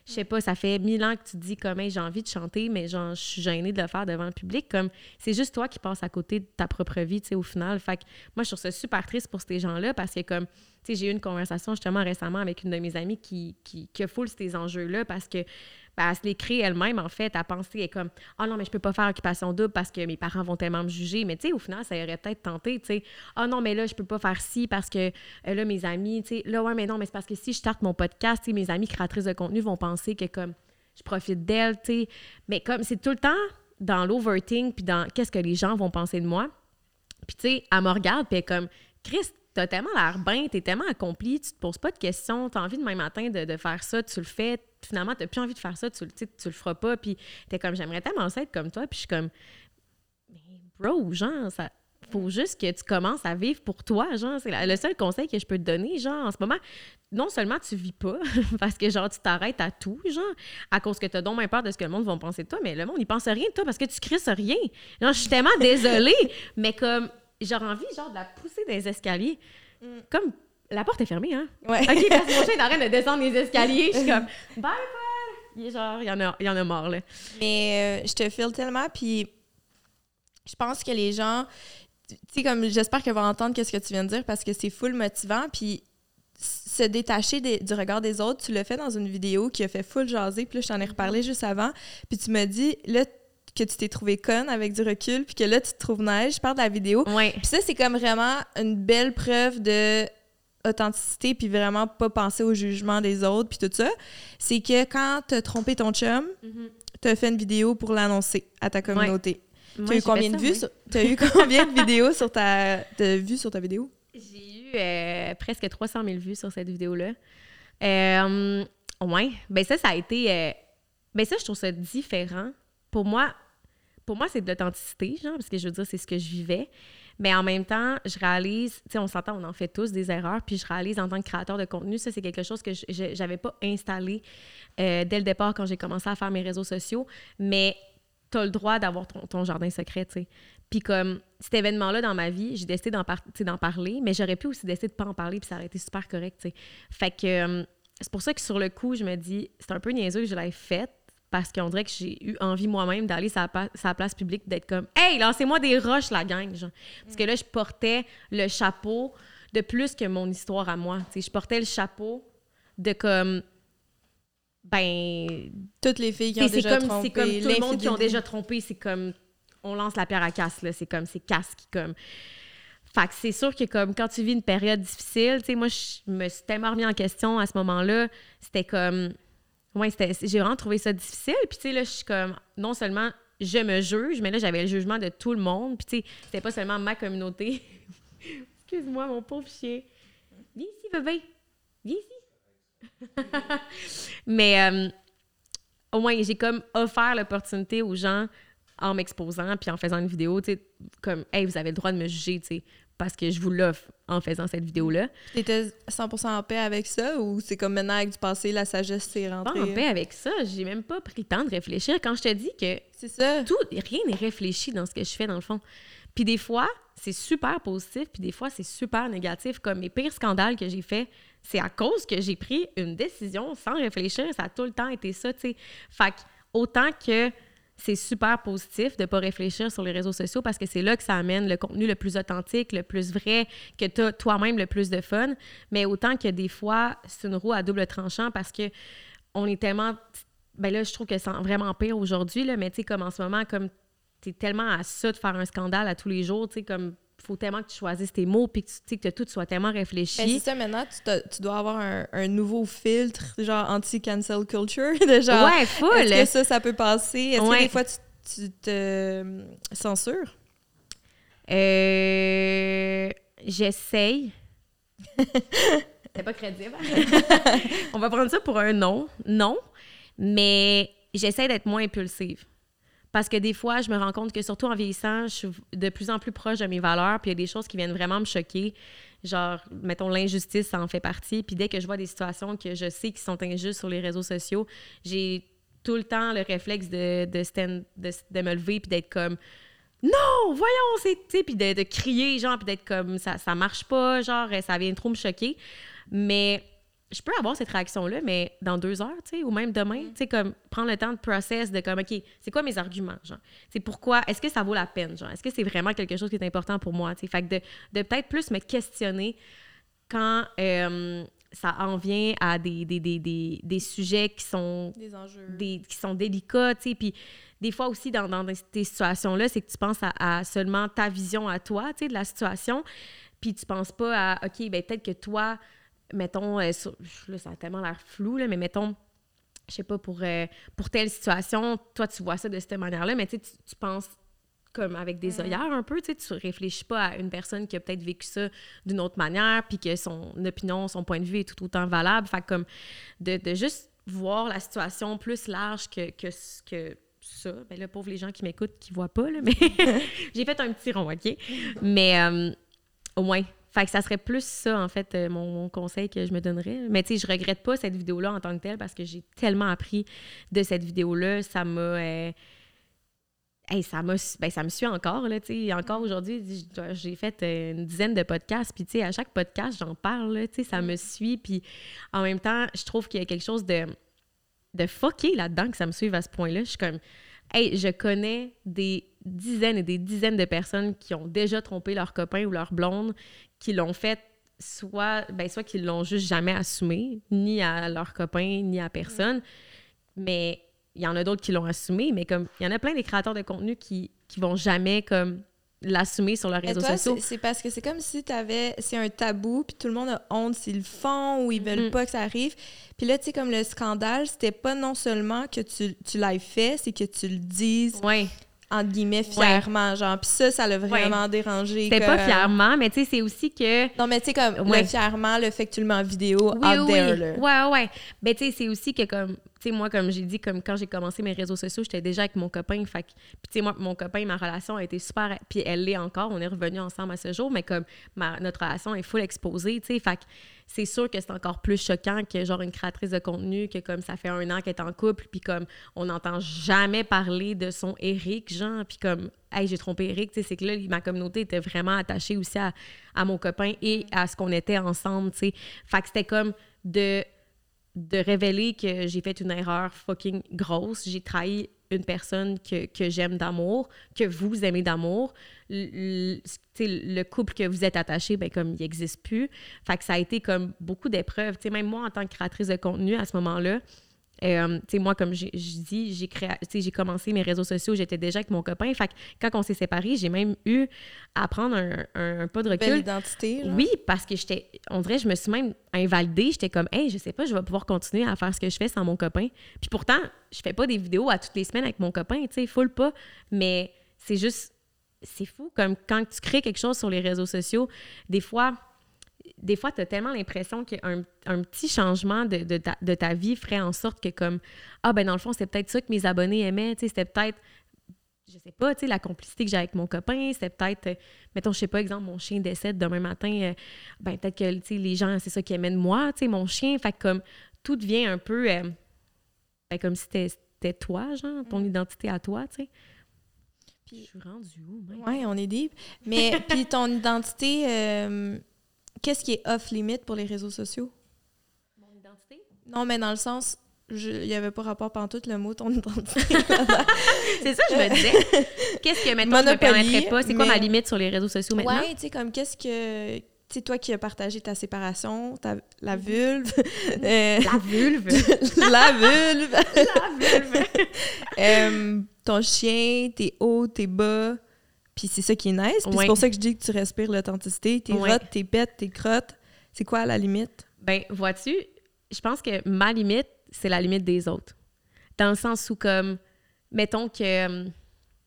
je sais pas, ça fait mille ans que tu dis comme Hey, j'ai envie de chanter, mais genre, je suis gênée de le faire devant le public. Comme c'est juste toi qui passes à côté de ta propre vie, tu sais, au final. Fait que moi, je trouve ça super triste pour ces gens-là parce que comme, tu sais, j'ai eu une conversation justement récemment avec une de mes amies qui, qui, qui ces enjeux-là parce que ben, se les crée elle-même, en fait. À penser, est comme, oh non, mais je peux pas faire occupation double parce que mes parents vont tellement me juger. Mais tu sais, au final, ça aurait peut-être tenté, tu sais, oh non, mais là, je peux pas faire ci parce que euh, là, mes amis, tu sais, là, ouais, mais non, mais c'est parce que si je starte mon podcast, mes amis créatrices de contenu vont penser que comme, je profite d'elles, tu sais. Mais comme, c'est tout le temps dans l'overthink puis dans qu'est-ce que les gens vont penser de moi. Puis, tu sais, elle me regarde, puis comme, Chris, t'as tellement l'air bien, t'es tellement accompli, tu te poses pas de questions, t'as envie demain matin de, de faire ça, tu le fais. Finalement, t'as plus envie de faire ça, tu, le- tu le feras pas. Puis, t'es comme, j'aimerais tellement ça être comme toi. Puis, je suis comme, mais bro, genre, ça. Faut juste que tu commences à vivre pour toi, genre. C'est le seul conseil que je peux te donner, genre, en ce moment. Non seulement tu vis pas, parce que, genre, tu t'arrêtes à tout, genre, à cause que t'as donc bien peur de ce que le monde va penser de toi, mais le monde, il pense rien de toi parce que tu crisses rien. Genre, je suis tellement désolée, mais comme, j'aurais envie, genre, de la pousser dans les escaliers. Comme, la porte est fermée, hein? Ouais. OK, parce que mon chien est en train de descendre les escaliers. Je suis comme, bye, bye! Il est genre, il y en a, il y en a marre, là. Mais euh, je te file tellement, puis je pense que les gens, tu sais, comme j'espère qu'ils vont entendre qu'est-ce que tu viens de dire parce que c'est full motivant, puis se détacher des- du regard des autres, tu l'as fait dans une vidéo qui a fait full jaser, puis là, je t'en ai reparlé juste avant, puis tu m'as dit, là, que tu t'es trouvé conne avec du recul, puis que là, tu te trouves neige, je parle de la vidéo. Ouais. Puis ça, c'est comme vraiment une belle preuve de authenticité puis vraiment pas penser au jugement des autres puis tout ça. C'est que quand t'as trompé ton chum, Mhm. t'as fait une vidéo pour l'annoncer à ta communauté. Moi, T'as eu combien de ça, vues? oui. sur- T'as eu combien de vidéos sur ta... de vues sur ta vidéo? J'ai eu euh, presque 300 000 vues sur cette vidéo-là. Euh, ouais. Ben ça, ça a été... euh, Ben ça, je trouve ça différent. Pour moi, pour moi, c'est de l'authenticité, genre, parce que je veux dire, c'est ce que je vivais. Mais en même temps, je réalise, tu sais, on s'entend, on en fait tous des erreurs, puis je réalise en tant que créateur de contenu, ça, c'est quelque chose que je- j'avais pas installé euh, dès le départ quand j'ai commencé à faire mes réseaux sociaux. Mais tu as le droit d'avoir ton, jardin secret, tu sais. Puis comme cet événement-là dans ma vie, j'ai décidé d'en parler, mais j'aurais pu aussi décider de pas en parler, puis ça aurait été super correct, tu sais. Fait que euh, c'est pour ça que sur le coup, je me dis, c'est un peu niaiseux que je l'ai faite, parce qu'on dirait que j'ai eu envie moi-même d'aller sur la place publique, d'être comme Hey, lancez-moi des roches, la gang! Genre. Parce que là, je portais le chapeau de plus que mon histoire à moi. Je portais le chapeau de comme. Ben. Toutes les filles qui ont déjà comme, trompé. c'est comme tout le monde qui ont déjà trompé, c'est comme. On lance la pierre à casse, là. C'est comme. C'est casse qui, comme. Fait que c'est sûr que, comme, quand tu vis une période difficile, tu sais, moi, je me suis tellement remis en question à ce moment-là. C'était comme. Ouais, j'ai vraiment trouvé ça difficile. Puis, tu sais, là, je suis comme, non seulement je me juge, mais là, j'avais le jugement de tout le monde. Puis, tu sais, c'était pas seulement ma communauté. Excuse-moi, mon pauvre chien. Viens ici, bébé. Viens ici. mais euh, au moins, j'ai comme offert l'opportunité aux gens en m'exposant puis en faisant une vidéo, tu sais, comme, hey, vous avez le droit de me juger, tu sais, parce que je vous l'offre en faisant cette vidéo-là. T'étais 100% en paix avec ça ou c'est comme maintenant avec du passé, la sagesse s'est Pas rentrée? en paix avec ça, j'ai même pas pris le temps de réfléchir. Quand je te dis que C'est ça. tout, rien n'est réfléchi dans ce que je fais, dans le fond. Puis des fois, c'est super positif, puis des fois, c'est super négatif. Comme mes pires scandales que j'ai faits, c'est à cause que j'ai pris une décision sans réfléchir. Ça a tout le temps été ça, tu sais. Fait que, autant que c'est super positif de pas réfléchir sur les réseaux sociaux parce que c'est là que ça amène le contenu le plus authentique, le plus vrai, que tu as toi-même le plus de fun. Mais autant que des fois, c'est une roue à double tranchant parce que on est tellement ben là, je trouve que c'est vraiment pire aujourd'hui, mais tu sais, comme en ce moment, comme t'es tellement à ça de faire un scandale à tous les jours, tu sais, comme faut tellement que tu choisisses tes mots puis que, tu sais, que tout soit tellement réfléchi. Ben, c'est ça, maintenant, tu, dois avoir un, un nouveau filtre, genre anti-cancel culture, de genre... ouais, full! Est-ce que ça, ça peut passer? Est-ce Ouais. que des fois, tu, tu te euh, censures? Euh, J'essaye. C'est pas crédible. On va prendre ça pour un non. Non. Mais j'essaie d'être moins impulsive. Parce que des fois, je me rends compte que surtout en vieillissant, je suis de plus en plus proche de mes valeurs, puis il y a des choses qui viennent vraiment me choquer. Genre, mettons, l'injustice, ça en fait partie. Puis dès que je vois des situations que je sais qui sont injustes sur les réseaux sociaux, j'ai tout le temps le réflexe de, de, stand- de, me lever puis d'être comme non, voyons, c'est, puis de, de crier, genre, puis d'être comme, ça, ça marche pas, genre, ça vient trop me choquer. Mais je peux avoir cette réaction-là, mais dans deux heures, tu sais, ou même demain, tu sais, comme, prendre le temps de process, de comme, OK, c'est quoi mes arguments, genre? C'est pourquoi, est-ce que ça vaut la peine, genre? Est-ce que c'est vraiment quelque chose qui est important pour moi, tu sais? Fait que de, de peut-être plus me questionner quand euh, ça en vient à des, des, des, des, des sujets qui sont Des enjeux. des, qui sont délicats, tu sais, puis des fois aussi dans, dans ces situations-là, c'est que tu penses à, à seulement ta vision à toi, tu sais, de la situation, puis tu penses pas à, OK, ben peut-être que toi, mettons, euh, sur- là, ça a tellement l'air flou, là, mais mettons, je sais pas, pour, euh, pour telle situation, toi, tu vois ça de cette manière-là, mais tu tu- penses comme avec des œillères un peu, tu sais, tu réfléchis pas à une personne qui a peut-être vécu ça d'une autre manière, puis que son opinion, son point de vue est tout autant valable. Fait que comme de, de juste voir la situation plus large que, que, que ça. Ben là, pauvre les gens qui m'écoutent, qui voient pas, là, mais j'ai fait un petit rond, OK? Mais euh, au moins, fait que ça serait plus ça, en fait, euh, mon, mon conseil que je me donnerais. Mais tu sais, je regrette pas cette vidéo-là en tant que telle parce que j'ai tellement appris de cette vidéo-là. Ça m'a... euh, Hey, ça, m'a, ben, ça me suit encore, là, tu sais. Encore aujourd'hui, j'ai fait euh, une dizaine de podcasts, puis, tu sais, à chaque podcast, j'en parle, tu sais, ça me suit, puis en même temps, je trouve qu'il y a quelque chose de, de fucké là-dedans que ça me suive à ce point-là. Je suis comme, hey, je connais des dizaines et des dizaines de personnes qui ont déjà trompé leur copain ou leur blonde, qui l'ont fait soit, ben, soit qu'ils l'ont juste jamais assumé, ni à leur copain, ni à personne, mais il y en a d'autres qui l'ont assumé, mais comme il y en a plein des créateurs de contenu qui, qui vont jamais comme l'assumer sur leurs réseaux toi, sociaux. c'est parce que c'est comme si t'avais... C'est un tabou, puis tout le monde a honte s'ils le font ou ils veulent Mhm. pas que ça arrive. Puis là, tu sais, comme le scandale, c'était pas non seulement que tu, tu l'aies fait, c'est que tu le dises, Ouais. Entre guillemets, fièrement, genre. Puis ça, ça l'a vraiment dérangé. C'était pas fièrement, mais tu sais, c'est aussi que Non, mais tu sais, comme Ouais. le fièrement, le fait que tu le mets en vidéo oui, out oui, there, oui. là. Ouais, ouais. Ben, tu sais, c'est aussi que, comme, tu sais, moi, comme j'ai dit, comme quand j'ai commencé mes réseaux sociaux, j'étais déjà avec mon copain. Fait puis tu sais, moi, mon copain, ma relation a été super. Puis elle l'est encore. On est revenus ensemble à ce jour, mais comme ma, notre relation est full exposée, tu sais. Fait c'est sûr que c'est encore plus choquant que genre une créatrice de contenu, que comme ça fait un an qu'elle est en couple, puis comme on n'entend jamais parler de son Eric, genre, puis comme, hey, j'ai trompé Eric, tu sais, c'est que là, ma communauté était vraiment attachée aussi à, à mon copain et à ce qu'on était ensemble, tu sais. Fait que c'était comme de de révéler que j'ai fait une erreur fucking grosse. J'ai trahi une personne que, que j'aime d'amour, que vous aimez d'amour. Le, le- le couple que vous êtes attaché, ben comme il n'existe plus. Fait que ça a été comme beaucoup d'épreuves. Même moi, en tant que créatrice de contenu, à ce moment-là, euh, tu sais, moi, comme j'ai dit, j'ai j'ai commencé mes réseaux sociaux, j'étais déjà avec mon copain. Fait que quand on s'est séparés, j'ai même eu à prendre un, un, un pas de Belle recul. identité. genre. Oui, parce que j'étais, on dirait, je me suis même invalidée. J'étais comme, hey, je sais pas, je vais pouvoir continuer à faire ce que je fais sans mon copain. Puis pourtant, je fais pas des vidéos à toutes les semaines avec mon copain, tu sais, full pas. Mais c'est juste, c'est fou. Comme quand tu crées quelque chose sur les réseaux sociaux, des fois, des fois, tu as tellement l'impression qu'un un petit changement de, de ta, de ta vie ferait en sorte que, comme, ah, ben dans le fond, c'était peut-être ça que mes abonnés aimaient, tu sais, c'était peut-être je sais pas, tu sais, la complicité que j'ai avec mon copain, c'était peut-être, euh, mettons, je sais pas, exemple, mon chien décède demain matin, euh, ben peut-être que, tu sais, les gens, c'est ça qu'ils aimaient de moi, tu sais, mon chien, fait que comme, tout devient un peu, euh, ben, comme si c'était- toi, genre, ton identité à toi, tu sais. Puis- je suis rendue où? Ouais, on est deep. Mais puis ton identité, euh, qu'est-ce qui est off-limit pour les réseaux sociaux? Mon identité? Non, mais dans le sens, il n'y avait pas rapport pantoute le mot ton identité. C'est ça, je me disais. Qu'est-ce que, mettons, je me permettrais pas? C'est quoi mais- ma limite sur les réseaux sociaux maintenant? ouais, tu sais, comme qu'est-ce que. Tu sais, toi qui as partagé ta séparation, ta, la vulve. euh, La vulve! la vulve. la vulve! Euh, ton chien, tes hauts, tes bas. Puis c'est ça qui est nice. Puis Ouais. c'est pour ça que je dis que tu respires l'authenticité. Tes Ouais. tes pets, tes crottes. C'est quoi à la limite? Ben, vois-tu, je pense que ma limite, c'est la limite des autres. Dans le sens où, comme, mettons que,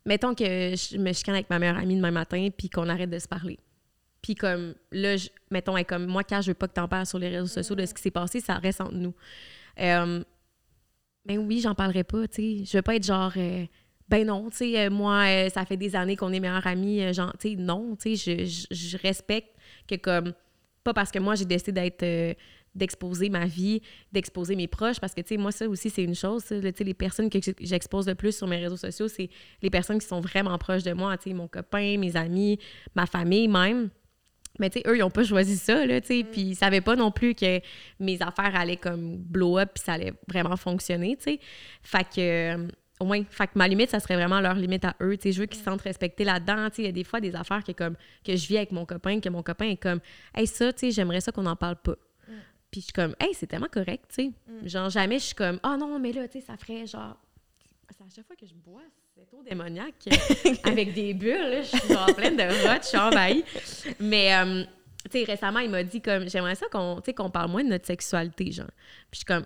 mettons que je me chicane avec ma meilleure amie demain matin, puis qu'on arrête de se parler. Puis comme, là, je- mettons, elle comme, moi, quand je veux pas que t'en parles sur les réseaux sociaux de ce qui s'est passé, ça reste entre nous. Euh, mais oui, j'en parlerai pas, tu sais. Je veux pas être genre, euh, ben non, tu sais, euh, moi, euh, ça fait des années qu'on est meilleures amies, euh, genre, tu sais, non, tu sais, je, je- je respecte que comme, pas parce que moi, j'ai décidé d'être, euh, d'exposer ma vie, d'exposer mes proches, parce que, tu sais, moi, ça aussi, c'est une chose, tu sais, les personnes que j'expose le plus sur mes réseaux sociaux, c'est les personnes qui sont vraiment proches de moi, tu sais, mon copain, mes amis, ma famille même. Mais tu sais, eux, ils n'ont pas choisi ça, là, tu sais, puis ils savaient pas non plus que mes affaires allaient comme blow up, puis ça allait vraiment fonctionner, tu sais. Fait que, ouais, fait que ma limite, ça serait vraiment leur limite à eux, tu sais. Je veux qu'ils se sentent respectés là-dedans. Il y a des fois des affaires que, comme, que je vis avec mon copain, que mon copain est comme, hey, ça, tu sais, j'aimerais ça qu'on n'en parle pas. Puis je suis comme, hey, c'est tellement correct, tu sais. Genre, jamais je suis comme, ah non, mais là, tu sais, ça ferait genre. C'est à chaque fois que je bois, c'est eau démoniaque avec des bulles, là, je suis genre pleine de rot, je suis envahie. Mais, euh, tu sais, récemment, il m'a dit comme, j'aimerais ça qu'on parle moins de notre sexualité, genre. Puis je suis comme,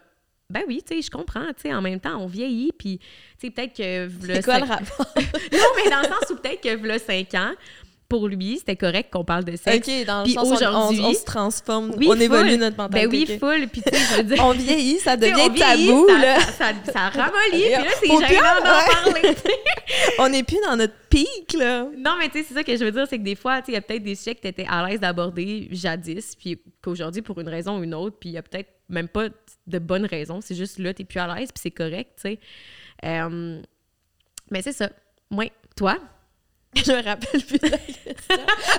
ben oui, tu sais, je comprends, tu sais, en même temps, on vieillit, puis, tu sais, peut-être que. C'est quoi le rapport? Non, mais dans le sens où peut-être que, v'là 5 ans, pour lui, c'était correct qu'on parle de sexe. OK, dans le Puis sens, on, aujourd'hui- on se transforme, Oui, on full. évolue notre Ben mentalité. oui, ok. full, puis tu sais, je veux dire. On vieillit, ça devient vieillit, tabou, ça, là. Ça, ça, ça ramollit, puis là, c'est gênant d'en parler. On n'est plus dans notre pic, là. Non, mais tu sais, c'est ça que je veux dire, c'est que des fois, tu sais, il y a peut-être des sujets que tu étais à l'aise d'aborder jadis, puis qu'aujourd'hui, pour une raison ou une autre, puis il y a peut-être même pas de bonnes raisons, c'est juste là, t'es plus à l'aise, puis c'est correct, tu sais. Euh, mais c'est ça. Moi, toi, Je me rappelle plus de la question.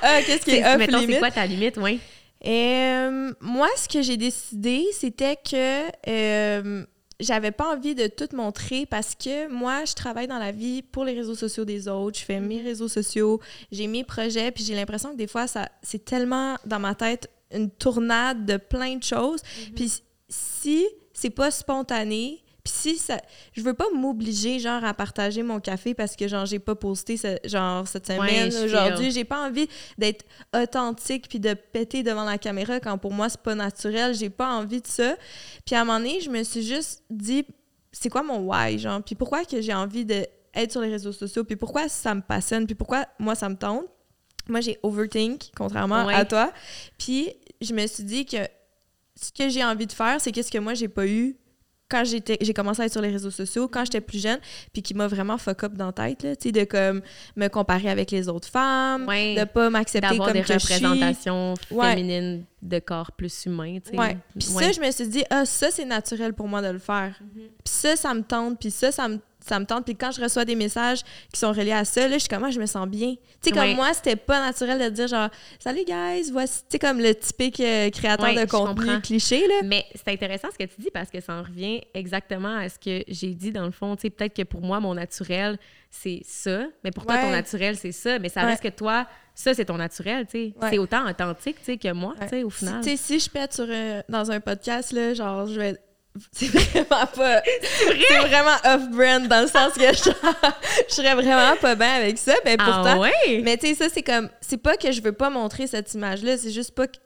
Ah, qu'est-ce qui c'est, est off mettons, c'est limit? quoi ta limite, oui? Euh, moi, ce que j'ai décidé, c'était que euh, j'avais pas envie de tout montrer parce que moi, je travaille dans la vie pour les réseaux sociaux des autres. Je fais mes réseaux sociaux, j'ai mes projets, puis j'ai l'impression que des fois, ça, c'est tellement dans ma tête une tournade de plein de choses. Puis si c'est pas spontané, puis si ça, je veux pas m'obliger genre à partager mon café parce que genre j'ai pas posté ce- genre cette semaine aujourd'hui, j'ai pas envie d'être authentique puis de péter devant la caméra quand pour moi c'est pas naturel, j'ai pas envie de ça. Puis à un moment donné, je me suis juste dit c'est quoi mon why genre? Puis pourquoi que j'ai envie de être sur les réseaux sociaux? Puis pourquoi ça me passionne? Puis pourquoi moi ça me tente? Moi j'ai overthink contrairement Ouais. à toi. Puis je me suis dit que ce que j'ai envie de faire, c'est qu'est-ce que moi j'ai pas eu quand j'étais j'ai commencé à être sur les réseaux sociaux quand j'étais plus jeune puis qui m'a vraiment fuck up dans la tête là, tu sais de comme me comparer avec les autres femmes, Ouais. de pas m'accepter comme des que je suis. représentations Ouais. féminines de corps plus humains, tu sais. Ouais. Puis Ouais. ça, je me suis dit, ah, ça, c'est naturel pour moi de le faire. Mm-hmm. Puis ça, ça me tente. Puis ça, ça me, ça me tente. Puis quand je reçois des messages qui sont reliés à ça, là, je suis comme, ah, je me sens bien. Tu sais, comme moi, c'était pas naturel de dire, genre, salut, guys, voici, tu sais, comme le typique euh, créateur Ouais, de contenu cliché, là. Mais c'est intéressant ce que tu dis parce que ça en revient exactement à ce que j'ai dit dans le fond. Tu sais, peut-être que pour moi, mon naturel, c'est ça, mais pour toi, ton naturel, c'est ça. Mais ça Ouais. reste que toi, ça, c'est ton naturel, tu sais. Ouais. C'est autant authentique, tu sais, que moi, tu sais, au final. Tu sais, si je pète sur un- dans un podcast, là, genre, je vais. C'est vraiment pas. C'est vraiment off-brand dans le sens que genre, je serais vraiment pas bien avec ça. Mais pourtant. ah ouais? Mais tu sais, ça, c'est comme. C'est pas que je veux pas montrer cette image-là, c'est juste pas que.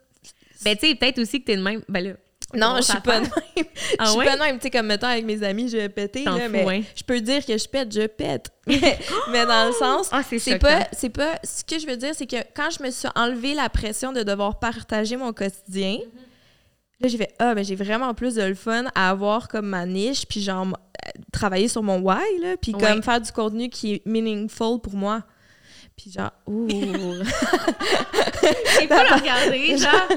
Ben, tu sais, peut-être aussi que t'es de même. Ben là. Non, je suis pas de même. Ah je suis ouais? pas de même. Tu sais, comme mettons avec mes amis, je vais péter, là, mais ouais. je peux dire que je pète, je pète. mais, mais dans le sens. Ah, c'est pas, c'est pas. Ce que je veux dire, c'est que quand je me suis enlevé la pression de devoir partager mon quotidien, là, j'ai fait Ah, ben j'ai vraiment plus de le fun à avoir comme ma niche, puis genre euh, travailler sur mon why, là, puis Ouais. comme faire du contenu qui est meaningful pour moi. Puis genre, ouh, pas le regarder, genre.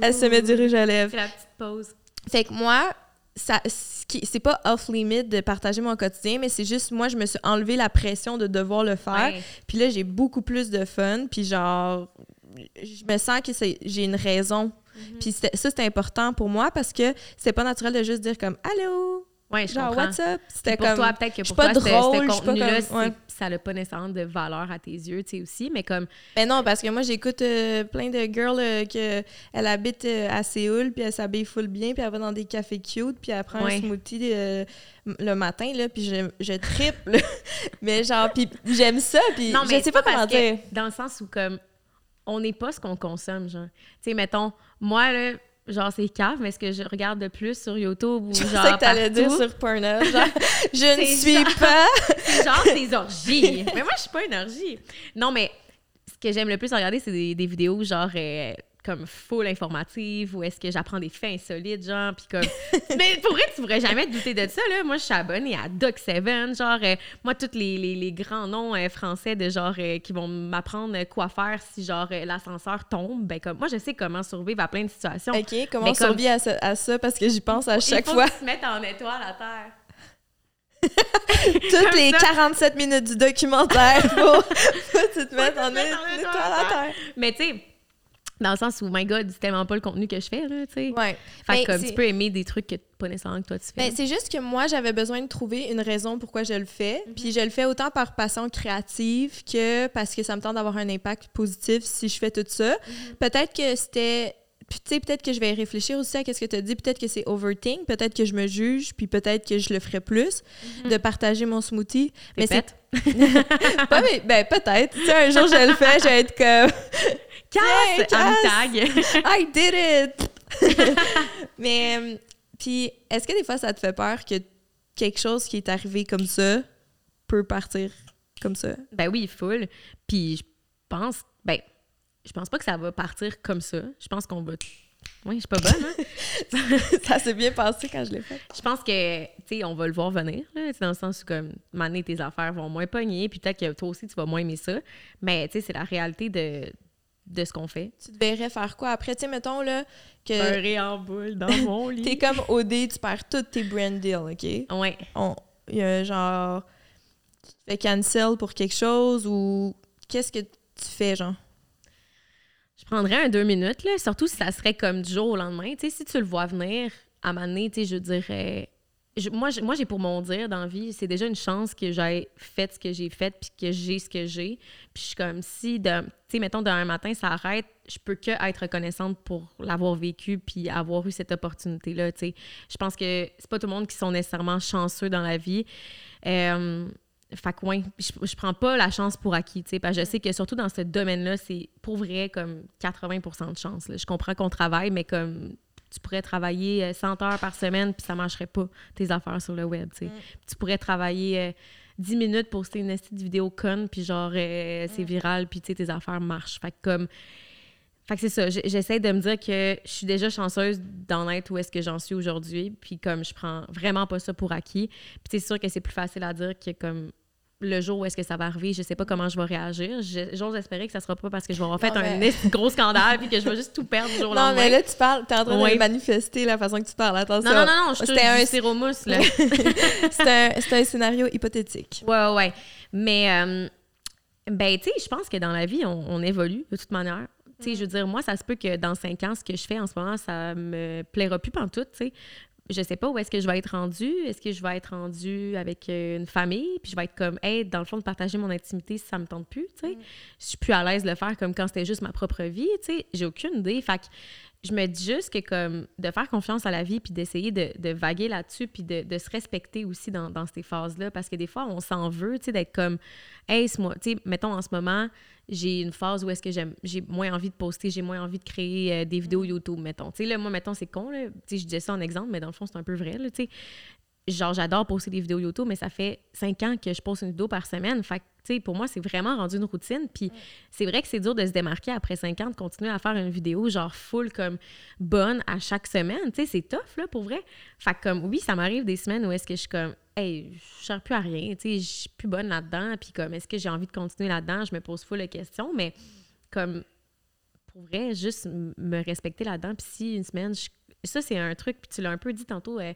elle se met du rouge à lèvres. C'est la petite pause. Fait que moi, ça, c'est pas off-limit de partager mon quotidien, mais c'est juste, moi, je me suis enlevé la pression de devoir le faire. Ouais. Puis là, j'ai beaucoup plus de fun. Puis genre, je me sens que c'est- j'ai une raison. Mhm. Puis c'était- ça, c'est important pour moi parce que c'est pas naturel de juste dire comme « Allô? Ouais, je Genre, comprends. what's up? » C'était comme... toi, peut-être que pour pas toi, drôle, contenu-là, comme- ouais. ça n'a pas nécessairement de valeur à tes yeux, tu sais, aussi, mais comme... Mais non, parce que moi, j'écoute euh, plein de girls euh, que elle habite euh, à Séoul, puis elle s'habille full bien, puis elle va dans des cafés cute, puis elle prend Ouais. un smoothie euh, le matin, là, puis je, je trippe, là. Mais genre, puis j'aime ça, puis Non, mais je sais pas comment dire. Dans le sens où, comme, on n'est pas ce qu'on consomme, genre. Tu sais, mettons, moi, là, genre, c'est cave, mais ce que je regarde de plus sur YouTube ou Je genre sais que t'allais dire sur Pornhub, genre, je ne suis genre- pas... c'est genre des orgies. mais moi, je suis pas une orgie. Non, mais ce que j'aime le plus regarder, c'est des, des vidéos, genre... euh, comme full informative ou est-ce que j'apprends des faits insolites genre puis comme mais pour vrai tu pourrais jamais te douter de ça là moi je suis abonnée à Doc7 genre euh, moi tous les, les, les grands noms euh, français de genre euh, qui vont m'apprendre quoi faire si genre l'ascenseur tombe ben comme moi je sais comment survivre à plein de situations OK, comment Mais on comme- survit à ça, à ça, parce que j'y pense à chaque Il faut fois. te mettes en étoile à terre Toutes les ça. 47 minutes du documentaire, que tu te mettes en mettre en étoile à terre. mais tu sais dans le sens où my god c'est tellement pas le contenu que je fais là tu sais Ouais. fait que comme c'est- tu peux aimer des trucs que pas nécessairement que toi tu fais Ben, c'est juste que moi, j'avais besoin de trouver une raison pourquoi je le fais. Puis je le fais autant par passion créative que parce que ça me tente d'avoir un impact positif si je fais tout ça. Peut-être que c'était. Puis, tu sais, peut-être que je vais réfléchir aussi à ce que tu as dit. Peut-être que c'est overthink. Peut-être que je me juge. Puis peut-être que je le ferai plus de partager mon smoothie. Mais c'est pas. Mais, ben, peut-être. Tu sais, un jour, je le fais. Je vais être comme. Casse Tiens, un casse! tag I did it! Mais, euh, puis, est-ce que des fois, ça te fait peur que quelque chose qui est arrivé comme ça peut partir comme ça? Ben oui, full. Puis je pense, ben, je pense pas que ça va partir comme ça. Je pense qu'on va. Oui, je suis pas bonne, hein? ça s'est bien passé quand je l'ai fait. Je pense que, tu sais, on va le voir venir, là, dans le sens où, comme, maner tes affaires vont moins pogner, puis peut-être que toi aussi, tu vas moins aimer ça. Mais, tu sais, c'est la réalité de, de ce qu'on fait. Tu te verrais faire quoi après? Tu sais, mettons, là, que Beurrer en boule dans mon lit. t'es comme OD, tu perds tous tes brand deals, OK? Ouais. On- Il y a genre... Tu te fais cancel pour quelque chose ou... Qu'est-ce que tu fais, genre? Je prendrais un deux minutes, là, surtout si ça serait comme du jour au lendemain. Tu sais, si tu le vois venir, à m'amener, tu sais, je dirais. Moi, j'ai pour mon dire dans la vie, c'est déjà une chance que j'ai fait ce que j'ai fait puis que j'ai ce que j'ai. Puis je suis comme si, tu sais, mettons, d'un matin, ça arrête, je peux que être reconnaissante pour l'avoir vécu puis avoir eu cette opportunité-là, tu sais. Je pense que c'est pas tout le monde qui sont nécessairement chanceux dans la vie. Euh, fait que, ouais, je, je prends pas la chance pour acquis, tu sais, parce que je sais que surtout dans ce domaine-là, c'est pour vrai comme 80% de chance. là. Je comprends qu'on travaille, mais comme tu pourrais travailler euh, 100 heures par semaine puis ça marcherait pas tes affaires sur le web, tu. Tu pourrais travailler euh, 10 minutes pour poster une petite vidéo conne puis genre euh, c'est viral puis tu sais tes affaires marchent. Fait que comme fait que c'est ça. J'essaie de me dire que je suis déjà chanceuse d'en être où est-ce que j'en suis aujourd'hui. Puis comme je prends vraiment pas ça pour acquis. Puis c'est sûr que c'est plus facile à dire que comme le jour où est-ce que ça va arriver, je sais pas comment je vais réagir. J'ose espérer que ça sera pas parce que je vais avoir fait Non, un mais- gros scandale puis que je vais juste tout perdre du jour au Non, mais là, tu parles, t'es en train Ouais. de manifester la façon que tu parles. Attention. non, non, non, non, je C'était un- du sirop-mousse, là. C'est un, c'est un scénario hypothétique. Ouais, ouais, ouais. Mais, euh, ben, tu sais, je pense que dans la vie, on, on évolue de toute manière. Tu sais, je veux dire, moi, ça se peut que dans cinq ans, ce que je fais en ce moment, ça me plaira plus tout, tu sais. Je sais pas où est-ce que je vais être rendue. Est-ce que je vais être rendue avec euh, une famille, puis je vais être comme, hey, dans le fond, de partager mon intimité si ça me tente plus, tu sais. Je suis plus à l'aise de le faire comme quand c'était juste ma propre vie, tu sais. J'ai aucune idée. Fait que je me dis juste que comme de faire confiance à la vie puis d'essayer de, de vaguer là-dessus puis de, de se respecter aussi dans, dans ces phases-là parce que des fois on s'en veut tu sais d'être comme hey moi tu sais mettons en ce moment j'ai une phase où est-ce que j'aime j'ai moins envie de poster j'ai moins envie de créer euh, des vidéos YouTube mettons. Tu sais là moi mettons c'est con là. Tu sais je disais ça en exemple mais dans le fond c'est un peu vrai là tu sais genre j'adore poster des vidéos YouTube mais ça fait cinq ans que je poste une vidéo par semaine. Fait que tu sais pour moi c'est vraiment rendu une routine. Puis c'est vrai que c'est dur de se démarquer après cinq ans de continuer à faire une vidéo genre full comme bonne à chaque semaine. Tu sais c'est tough là pour vrai. Fait que comme oui ça m'arrive des semaines où est-ce que je suis comme hey je sers plus à rien tu sais je suis plus bonne là-dedans. Puis comme est-ce que j'ai envie de continuer là-dedans? Je me pose full de questions. Mais comme pour vrai, juste me respecter là-dedans. Puis si une semaine, je- ça, c'est un truc, puis tu l'as un peu dit tantôt euh,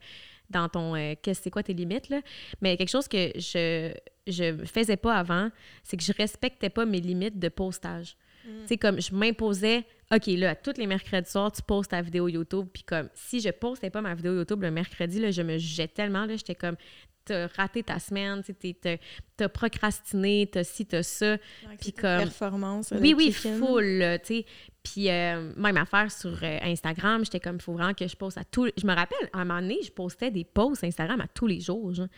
dans ton euh, qu'est-ce c'est quoi tes limites, là. Mais quelque chose que je je faisais pas avant, c'est que je respectais pas mes limites de postage. Tu sais, comme je m'imposais, OK, là, à tous les mercredis soirs, tu postes ta vidéo YouTube. Puis comme, si je postais pas ma vidéo YouTube le mercredi, là, je me jugeais tellement, là, j'étais comme, t'as raté ta semaine, t'as- procrastiné, t'as ci, t'as ça. Puis comme- Performance. Oui, le oui, full, tu sais. Puis euh, même affaire sur euh, Instagram, j'étais comme, il faut vraiment que je poste à tous... Je me rappelle, à un moment donné, je postais des posts Instagram à tous les jours, genre.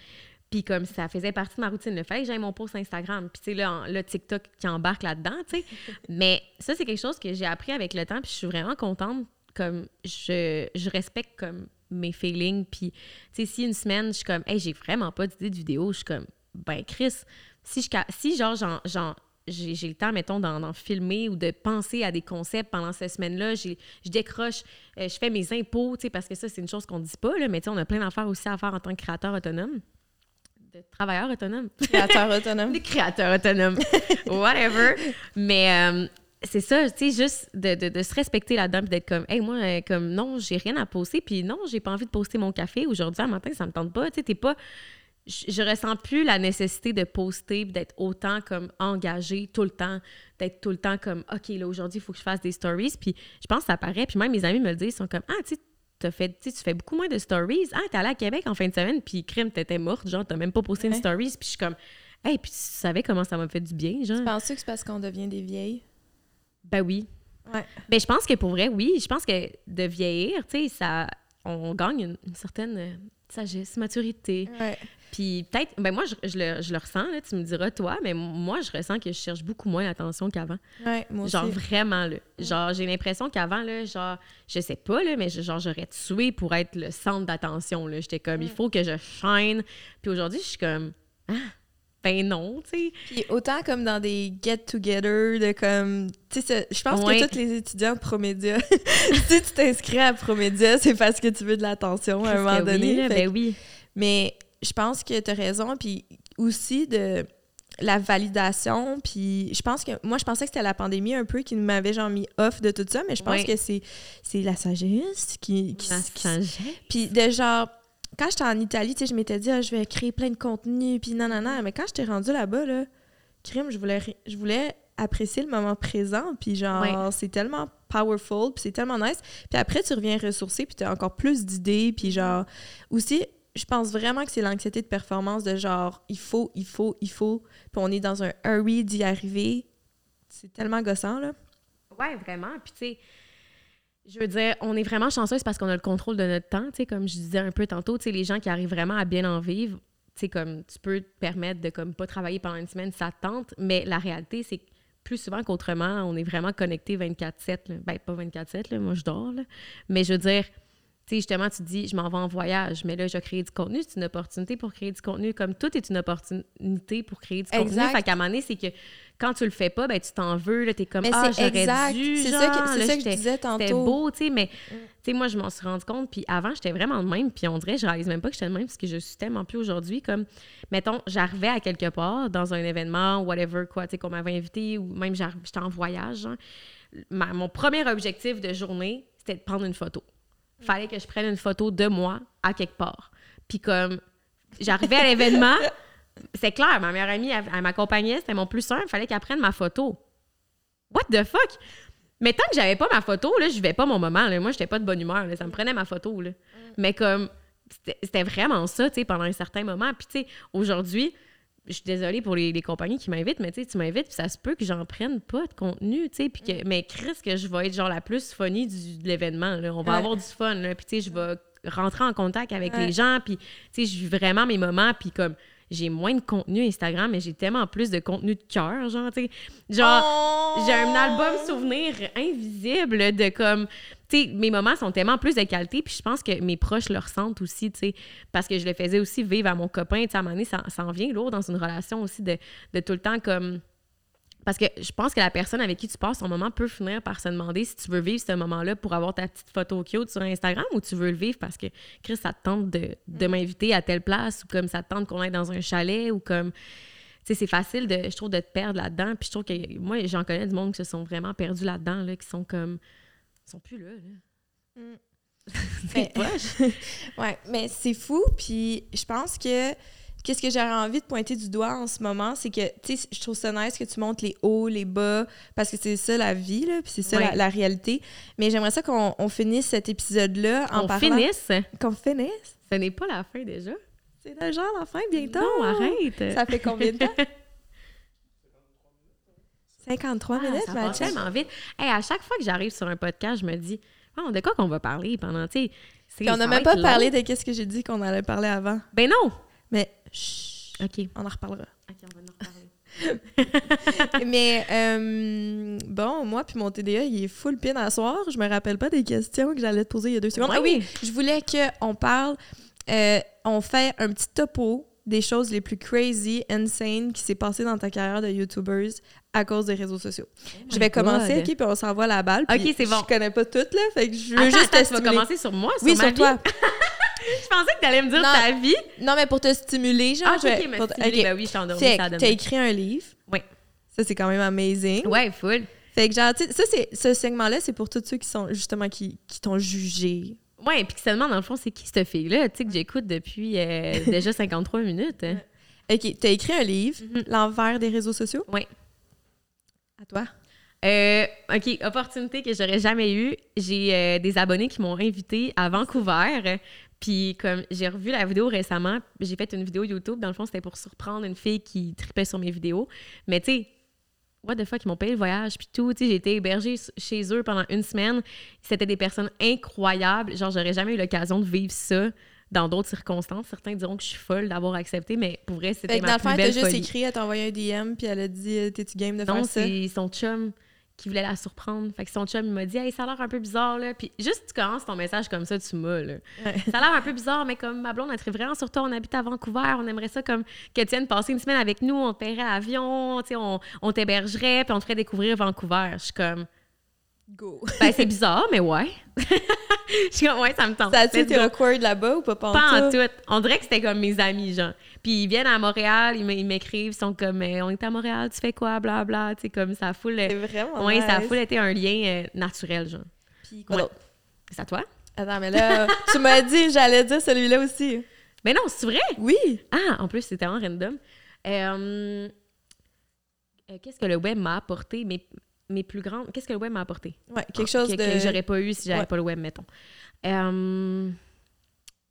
Puis comme ça faisait partie de ma routine, il fallait que j'aille mon post Instagram. Puis tu sais, là, là, TikTok qui embarque là-dedans, tu sais. Mais ça, c'est quelque chose que j'ai appris avec le temps, puis je suis vraiment contente. Comme, je, je respecte comme mes feelings. Puis, tu sais, si une semaine, je suis comme, hey, j'ai vraiment pas d'idée de vidéo, je suis comme, ben, Chris, si, je, si genre, j'en- j'ai j'ai le temps, mettons, d'en filmer ou de penser à des concepts pendant cette semaine-là, j'ai- je décroche, euh, je fais mes impôts, tu sais, parce que ça, c'est une chose qu'on ne dit pas, là, mais tu sais, on a plein d'affaires aussi à faire en tant que créateur autonome, de travailleur autonome. Créateur autonome. Des créateurs autonomes. Whatever. Mais euh, c'est ça, tu sais, juste de, de- de se respecter là-dedans puis d'être comme, hey, moi, euh, comme, non, j'ai rien à poster, puis non, j'ai pas envie de poster mon café aujourd'hui, à matin, ça me tente pas. Tu sais, t'es pas. Je, je ressens plus la nécessité de poster puis d'être autant comme engagée tout le temps, d'être tout le temps comme, OK, là, aujourd'hui, il faut que je fasse des stories. Puis je pense que ça paraît. Puis même mes amis me le disent, ils sont comme, ah, tu sais, fait, tu tu fais beaucoup moins de stories. Ah, t'es allée à Québec en fin de semaine, puis crime, t'étais morte, genre, t'as même pas posté une stories. Puis je suis comme, hey, puis tu savais comment ça m'a fait du bien, genre. Penses-tu que c'est parce qu'on devient des vieilles? Ben oui. Ouais. Ben je pense que pour vrai, oui. Je pense que de vieillir, tu sais, ça, on gagne une, une certaine euh, sagesse, maturité. Ouais. Puis peut-être, ben moi, je, je le, je le ressens, là, tu me diras toi, mais moi, je ressens que je cherche beaucoup moins l'attention qu'avant. Ouais, moi Genre aussi. vraiment, là. Genre, j'ai l'impression qu'avant, là, genre, je sais pas, là, mais je- genre, j'aurais tué pour être le centre d'attention, là. J'étais comme, il faut que je shine. Puis aujourd'hui, je suis comme, ah, ben non, tu sais. Puis autant comme dans des get-together, de comme. Tu sais, je pense Ouais. que tous les étudiants Promédia, si tu t'inscris à Promédia, c'est parce que tu veux de l'attention à un moment donné. oui, là, ben oui. Mais je pense que tu as raison. Puis aussi de la validation. Puis je pense que. Moi, je pensais que c'était la pandémie un peu qui m'avait genre mis off de tout ça, mais je pense Ouais. que c'est la sagesse qui. qui, La qui- sagesse. puis de genre, quand j'étais en Italie, tu sais, je m'étais dit, ah, je vais créer plein de contenu, puis non. Mais quand j'étais rendue là-bas, là, crime, je voulais, je voulais apprécier le moment présent, puis genre, Ouais. c'est tellement powerful, puis c'est tellement nice. Puis après, tu reviens ressourcer, puis tu as encore plus d'idées, puis genre, aussi, je pense vraiment que c'est l'anxiété de performance de genre, il faut, il faut, il faut, puis on est dans un hurry d'y arriver. C'est tellement gossant, là. Ouais, vraiment. Puis, tu sais, je veux dire, on est vraiment chanceuse parce qu'on a le contrôle de notre temps. Tu sais, comme je disais un peu tantôt, tu sais, les gens qui arrivent vraiment à bien en vivre, comme tu peux te permettre de comme pas travailler pendant une semaine, ça te tente. Mais la réalité, c'est plus souvent qu'autrement, on est vraiment connecté 24-7. là. Ben, pas 24-7, là, moi je dors, là. Mais je veux dire, sais, justement, tu dis, je m'en vais en voyage, mais là, je créer du contenu. C'est une opportunité pour créer du contenu. Comme tout est une opportunité pour créer du contenu. Fait qu'à un moment donné, c'est que quand tu le fais pas, ben tu t'en veux, là, t'es comme, Mais ah, j'aurais dû, C'est ça que, c'est là, ça que je disais C'était tantôt. Mm. beau, tu sais, mais, tu sais, moi, je m'en suis rendu compte, puis avant, j'étais vraiment de même, puis on dirait, je réalise même pas que j'étais de même, parce que je suis tellement plus aujourd'hui, comme, mettons, j'arrivais à quelque part, dans un événement, whatever, quoi, tu sais, qu'on m'avait invité, ou même j'étais en voyage, Ma- mon premier objectif de journée, c'était de prendre une photo. Fallait que je prenne une photo de moi à quelque part. Puis comme, j'arrivais à l'événement, c'est clair, ma meilleure amie, elle, elle m'accompagnait, c'était mon plus il fallait qu'elle prenne ma photo. What the fuck? Mais tant que j'avais pas ma photo, là, je vivais pas mon moment. Là. Moi, j'étais pas de bonne humeur. là. Ça me prenait ma photo. Là. Mais comme, c'était c'était vraiment ça, tu sais, pendant un certain moment. Puis, tu sais, aujourd'hui, je suis désolée pour les, les compagnies qui m'invitent, mais tu sais, tu m'invites, puis ça se peut que j'en prenne pas de contenu, tu sais, puis que, mais Chris, que je vais être genre la plus funny du, de l'événement, là. On va Ouais. avoir du fun, là. Puis, tu sais, je vais rentrer en contact avec Ouais. les gens, puis, tu sais, je vis vraiment mes moments, puis comme, j'ai moins de contenu Instagram, mais j'ai tellement plus de contenu de cœur, genre, tu sais. Genre, Oh! j'ai un album souvenir invisible de comme tu sais mes moments sont tellement plus de qualité puis je pense que mes proches le ressentent aussi tu sais parce que je le faisais aussi vivre à mon copain à un moment donné ça, ça en vient lourd dans une relation aussi de, de tout le temps comme parce que je pense que la personne avec qui tu passes ton moment peut finir par se demander si tu veux vivre ce moment-là pour avoir ta petite photo cute sur Instagram ou tu veux le vivre parce que, Chris, ça te tente de, de m'inviter à telle place ou comme ça te tente qu'on aille dans un chalet ou comme... Tu sais, c'est facile, de, je trouve, de te perdre là-dedans. Puis je trouve que... Moi, j'en connais du monde qui se sont vraiment perdus là-dedans, là, qui sont comme... Ils sont plus là, là. Mm. Mais-. Ouais, mais c'est fou. Puis je pense que qu'est-ce que j'aurais envie de pointer du doigt en ce moment, c'est que, tu sais, je trouve ça nice que tu montes les hauts, les bas, parce que c'est ça la vie, là, puis c'est ça Ouais. la, la réalité. Mais j'aimerais ça qu'on on finisse cet épisode-là en On parlant... finisse? Qu'on finisse? Ce n'est pas la fin déjà. C'est déjà la fin bientôt. Non, arrête. Ça fait combien de temps? 53 Ah, minutes, ça passe tellement vite. Hey, à chaque fois que j'arrive sur un podcast, je me dis, oh, de quoi qu'on va parler pendant, tu sais. on n'a même pas parlé de qu'est-ce que j'ai dit qu'on allait parler avant. Ben non! Mais chut, OK. on en reparlera. OK, on va en reparler. Mais euh, bon, moi puis mon TDA, il est full pin à soir. Je me rappelle pas des questions que j'allais te poser il y a deux secondes. Ah oui, je voulais qu'on parle, euh, on fait un petit topo des choses les plus crazy, insane qui s'est passé dans ta carrière de YouTuber à cause des réseaux sociaux. je vais Oh God. commencer, OK, puis on s'envoie la balle. OK, c'est bon. Je connais pas toutes, là, fait que je veux Attends, juste te attends, tu vas commencer sur moi, sur Oui, ma sur vie? toi. Je pensais que tu allais me dire Non. ta vie. Non, mais pour te stimuler, genre. Ah, OK, je vais- pour te- stimuler, OK. ben oui, je Fait ça t'as écrit un livre. Oui. Ça, c'est quand même amazing. Ouais, full. Fait que genre, tu sais, ça, c'est, ce segment-là, c'est pour tous ceux qui sont justement qui, qui t'ont jugé. Ouais, puis que se demande, dans le fond, c'est qui cette fille-là, tu sais, que j'écoute depuis euh, déjà 53 minutes. OK, t'as écrit un livre, Mhm. L'envers des réseaux sociaux? Ouais. À toi. Euh, OK, opportunité que j'aurais jamais eue. J'ai euh, des abonnés qui m'ont invité à Vancouver. Puis comme j'ai revu la vidéo récemment, j'ai fait une vidéo YouTube. Dans le fond, c'était pour surprendre une fille qui tripait sur mes vidéos. Mais tu sais, what the fuck, ils m'ont payé le voyage puis tout. Tu sais, j'ai été hébergée chez eux pendant une semaine. C'était des personnes incroyables. Genre, j'aurais jamais eu l'occasion de vivre ça dans d'autres circonstances. Certains diront que je suis folle d'avoir accepté, mais pour vrai, c'était Fait que ma dans le fond, plus elle t'a belle juste folie. écrit, elle t'a envoyé un DM, puis elle a dit euh, T'es-tu game de Non, faire ça? c'est son chum qui voulait la surprendre. Fait que son chum, il m'a dit, hey, ça a l'air un peu bizarre, là. Puis juste, tu commences ton message comme ça, tu m'as, là. Ouais. Ça a l'air un peu bizarre, mais comme ma blonde, elle tripe vraiment sur toi, on habite à Vancouver, on aimerait ça comme que tu viennes passer une semaine avec nous, on te paierait l'avion, tu sais, on, on t'hébergerait, puis on te ferait découvrir Vancouver. Je suis comme, Go. ben, c'est bizarre, mais ouais. Je suis comme, ouais, ça me tente. Ça a-tu été awkward là-bas ou pas Pas en pantoute? tout. On dirait que c'était comme mes amis, genre. Puis ils viennent à Montréal, ils m'écrivent, ils sont comme, euh, on est à Montréal, tu fais quoi, bla bla, tu sais, comme ça foule. C'est vraiment ça a nice. full été un lien euh, naturel, genre. Puis quoi Ouais. C'est à toi? Attends, mais là, tu m'as dit, j'allais dire celui-là aussi. Mais non, c'est vrai? Oui. Ah, en plus, c'est tellement random. Euh, euh, qu'est-ce que le web m'a apporté? Mes, mes plus grandes... Qu'est-ce que le web m'a apporté? Ouais, quelque Ah, chose que, de. que j'aurais pas eu si j'avais Ouais. pas le web, mettons. Euh,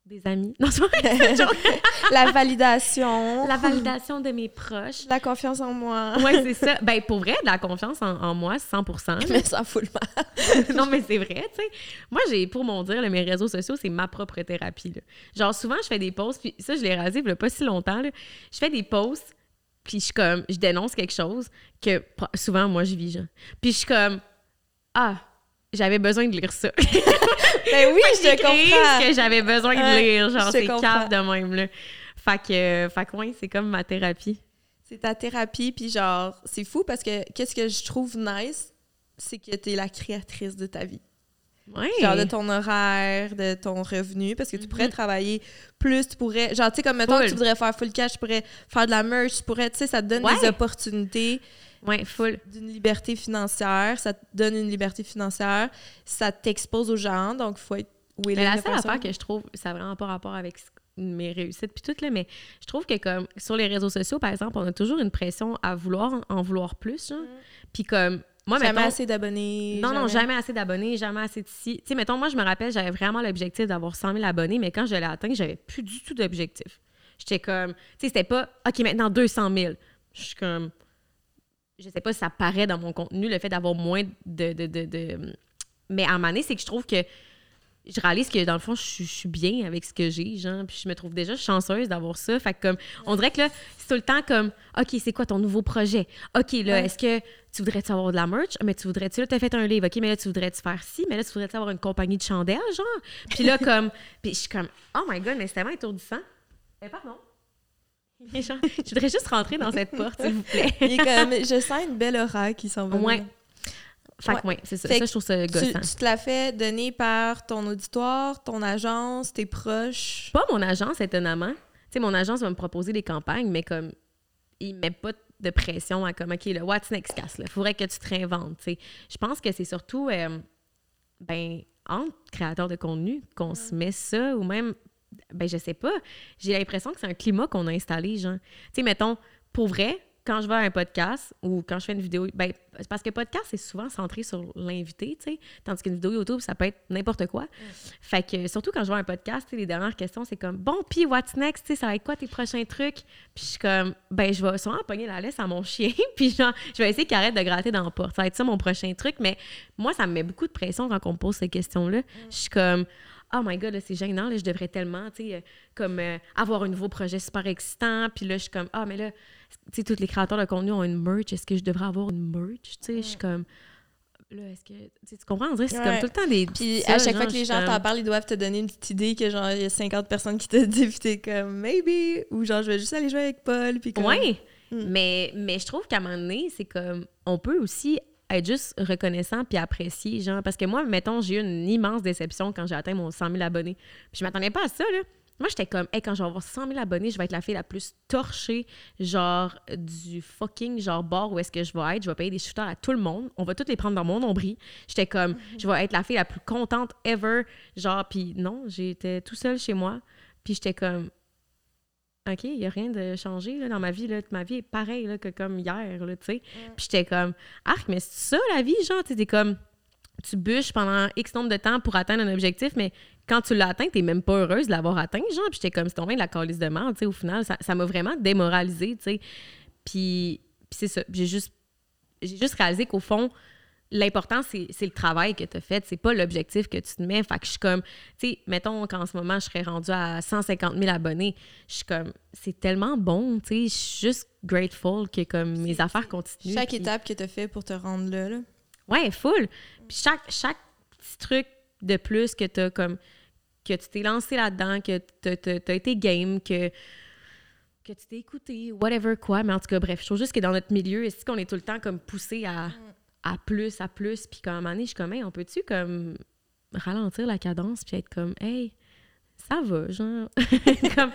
des amis. Non. La validation. La validation de mes proches. La confiance en moi. Ouais, c'est ça. Ben, pour vrai, de la confiance en, en moi, 100 Mais ça fout le mal. non, mais c'est vrai, tu sais. Moi, j'ai, pour mon dire, là, mes réseaux sociaux, c'est ma propre thérapie. là. Genre, souvent, je fais des posts, puis ça, je l'ai rasé il y a pas si longtemps. là. Je fais des posts, puis je suis comme, je dénonce quelque chose que souvent, moi, je vis, genre. Puis je suis comme, ah, j'avais besoin de lire ça. Ben oui, je comprends. ce que j'avais besoin de lire. Genre, c'est cave de même, là. Fait que, euh, fait que ouais, c'est comme ma thérapie. C'est ta thérapie, puis genre, c'est fou parce que qu'est-ce que je trouve nice, c'est que tu es la créatrice de ta vie. Ouais. Genre de ton horaire, de ton revenu, parce que tu pourrais Mhm. travailler plus, tu pourrais, genre, tu sais, comme mettons Full. que tu voudrais faire full cash, tu pourrais faire de la merch, tu pourrais, tu sais, ça te donne Ouais. des opportunités Ouais, full. d'une liberté financière, ça te donne une liberté financière, ça t'expose aux gens, donc il faut être Mais la seule affaire que je trouve, ça n'a vraiment pas rapport avec mes réussites puis tout, là, mais je trouve que comme sur les réseaux sociaux, par exemple, on a toujours une pression à vouloir en vouloir plus, genre. Puis comme, moi, jamais mettons... assez d'abonnés. Non, non, jamais assez d'abonnés, jamais assez de ci. Tu sais, mettons, moi, je me rappelle, j'avais vraiment l'objectif d'avoir 100 000 abonnés, mais quand je l'ai atteint, j'avais plus du tout d'objectif. J'étais comme, tu sais, c'était pas, OK, maintenant 200 000. Je suis comme, je sais pas si ça paraît dans mon contenu, le fait d'avoir moins de, de, de, de- Mais à un moment donné, c'est que je trouve que je réalise que dans le fond, je, suis- je suis bien avec ce que j'ai, genre, puis je me trouve déjà chanceuse d'avoir ça. Fait que comme, on dirait que là, c'est tout le temps comme, OK, c'est quoi ton nouveau projet? OK, là, Ouais. est-ce que tu voudrais-tu avoir de la merch? Mais tu voudrais-tu, là, t'as fait un livre, OK, mais là, tu voudrais-tu faire ci? Mais là, tu voudrais-tu avoir une compagnie de chandelles, genre? Puis là, comme, puis je suis comme, oh my God, mais c'est tellement étourdissant. Eh, pardon? Mais genre, je voudrais juste rentrer dans cette porte, s'il vous plaît. Il est comme, je sens une belle aura qui s'en va. Ouais. Fait que, ouais, c'est ça. Fait Ça, je trouve ça gossant. tu te l'as fait donner par ton auditoire, ton agence, tes proches? Pas mon agence, étonnamment. Tu sais, mon agence va me proposer des campagnes, mais comme, il met pas de pression à comme, OK, le what's next, casse, là? Faudrait que tu te réinventes, tu sais. Je pense que c'est surtout, euh, ben, entre créateurs de contenu qu'on se met ça, ou même, ben, je sais pas. J'ai l'impression que c'est un climat qu'on a installé, genre. Tu sais, mettons, pour vrai, quand je vais à un podcast ou quand je fais une vidéo, ben, parce que podcast, c'est souvent centré sur l'invité, tu sais. Tandis qu'une vidéo YouTube, ça peut être n'importe quoi. Fait que, surtout quand je vois un podcast, les dernières questions, c'est comme, bon, puis what's next, tu sais, ça va être quoi tes prochains trucs? Puis je suis comme, ben, je vais sûrement pogner la laisse à mon chien, puis genre, je vais essayer qu'il arrête de gratter dans la porte. Ça va être ça mon prochain truc, mais moi, ça me met beaucoup de pression quand on me pose ces questions-là. Je suis comme, oh my god, là, c'est gênant, là, je devrais tellement, tu sais, euh, comme euh, avoir un nouveau projet super excitant, puis là, je suis comme, ah, mais là, tu sais, tous les créateurs de contenu ont une merch, est-ce que je devrais avoir une merch? Tu sais, je suis comme, là, est-ce que, tu comprends? On dirait que c'est Ouais. comme tout le temps des. Puis ça, à chaque genre, fois que les gens comme- t'en parlent, ils doivent te donner une petite idée que genre, il y a 50 personnes qui te disent, puis t'es comme, maybe, ou genre, je vais juste aller jouer avec Paul, puis comme... Ouais, Mm. mais, mais je trouve qu'à un moment donné, c'est comme, on peut aussi être juste reconnaissant puis apprécier, genre, parce que moi, mettons, j'ai eu une immense déception quand j'ai atteint mon 100 000 abonnés. Puis je m'attendais pas à ça, là. Moi, j'étais comme, hey, quand je vais avoir 100 000 abonnés, je vais être la fille la plus torchée, genre, du fucking, genre, bar où est-ce que je vais être. Je vais payer des shooters à tout le monde. On va tous les prendre dans mon nombril. J'étais comme, je vais être la fille la plus contente ever. Genre, puis non, j'étais tout seul chez moi. Puis j'étais comme, OK, il n'y a rien de changé là, dans ma vie. Là. Ma vie est pareille là, que comme hier, tu sais. Puis j'étais comme, arc, mais c'est ça la vie, genre, tu comme, tu bûches pendant X nombre de temps pour atteindre un objectif, mais quand tu l'as atteint, t'es même pas heureuse de l'avoir atteint, genre. Puis j'étais comme, c'est tombé de la calice de merde, tu sais, au final. Ça ça m'a vraiment démoralisée, tu sais. Puis, puis c'est ça. J'ai juste, j'ai juste réalisé qu'au fond, l'important, c'est c'est le travail que tu as fait, c'est pas l'objectif que tu te mets. Fait que je suis comme, tu sais, mettons qu'en ce moment, je serais rendue à 150 000 abonnés. Je suis comme, c'est tellement bon, tu sais, je suis juste grateful que comme mes affaires continuent. Chaque puis- étape que t'as fait pour te rendre là, là. Ouais, full. Puis chaque, chaque petit truc de plus que t'as comme que tu t'es lancé là-dedans, que t'as- t'as été game, que que tu t'es écouté, whatever quoi. Mais en tout cas, bref, je trouve juste que dans notre milieu, est-ce qu'on est tout le temps comme poussé à, à plus, à plus, puis qu'à un moment donné, je suis comme, hey, on peut-tu comme ralentir la cadence puis être comme, hey, ça va, genre, comme,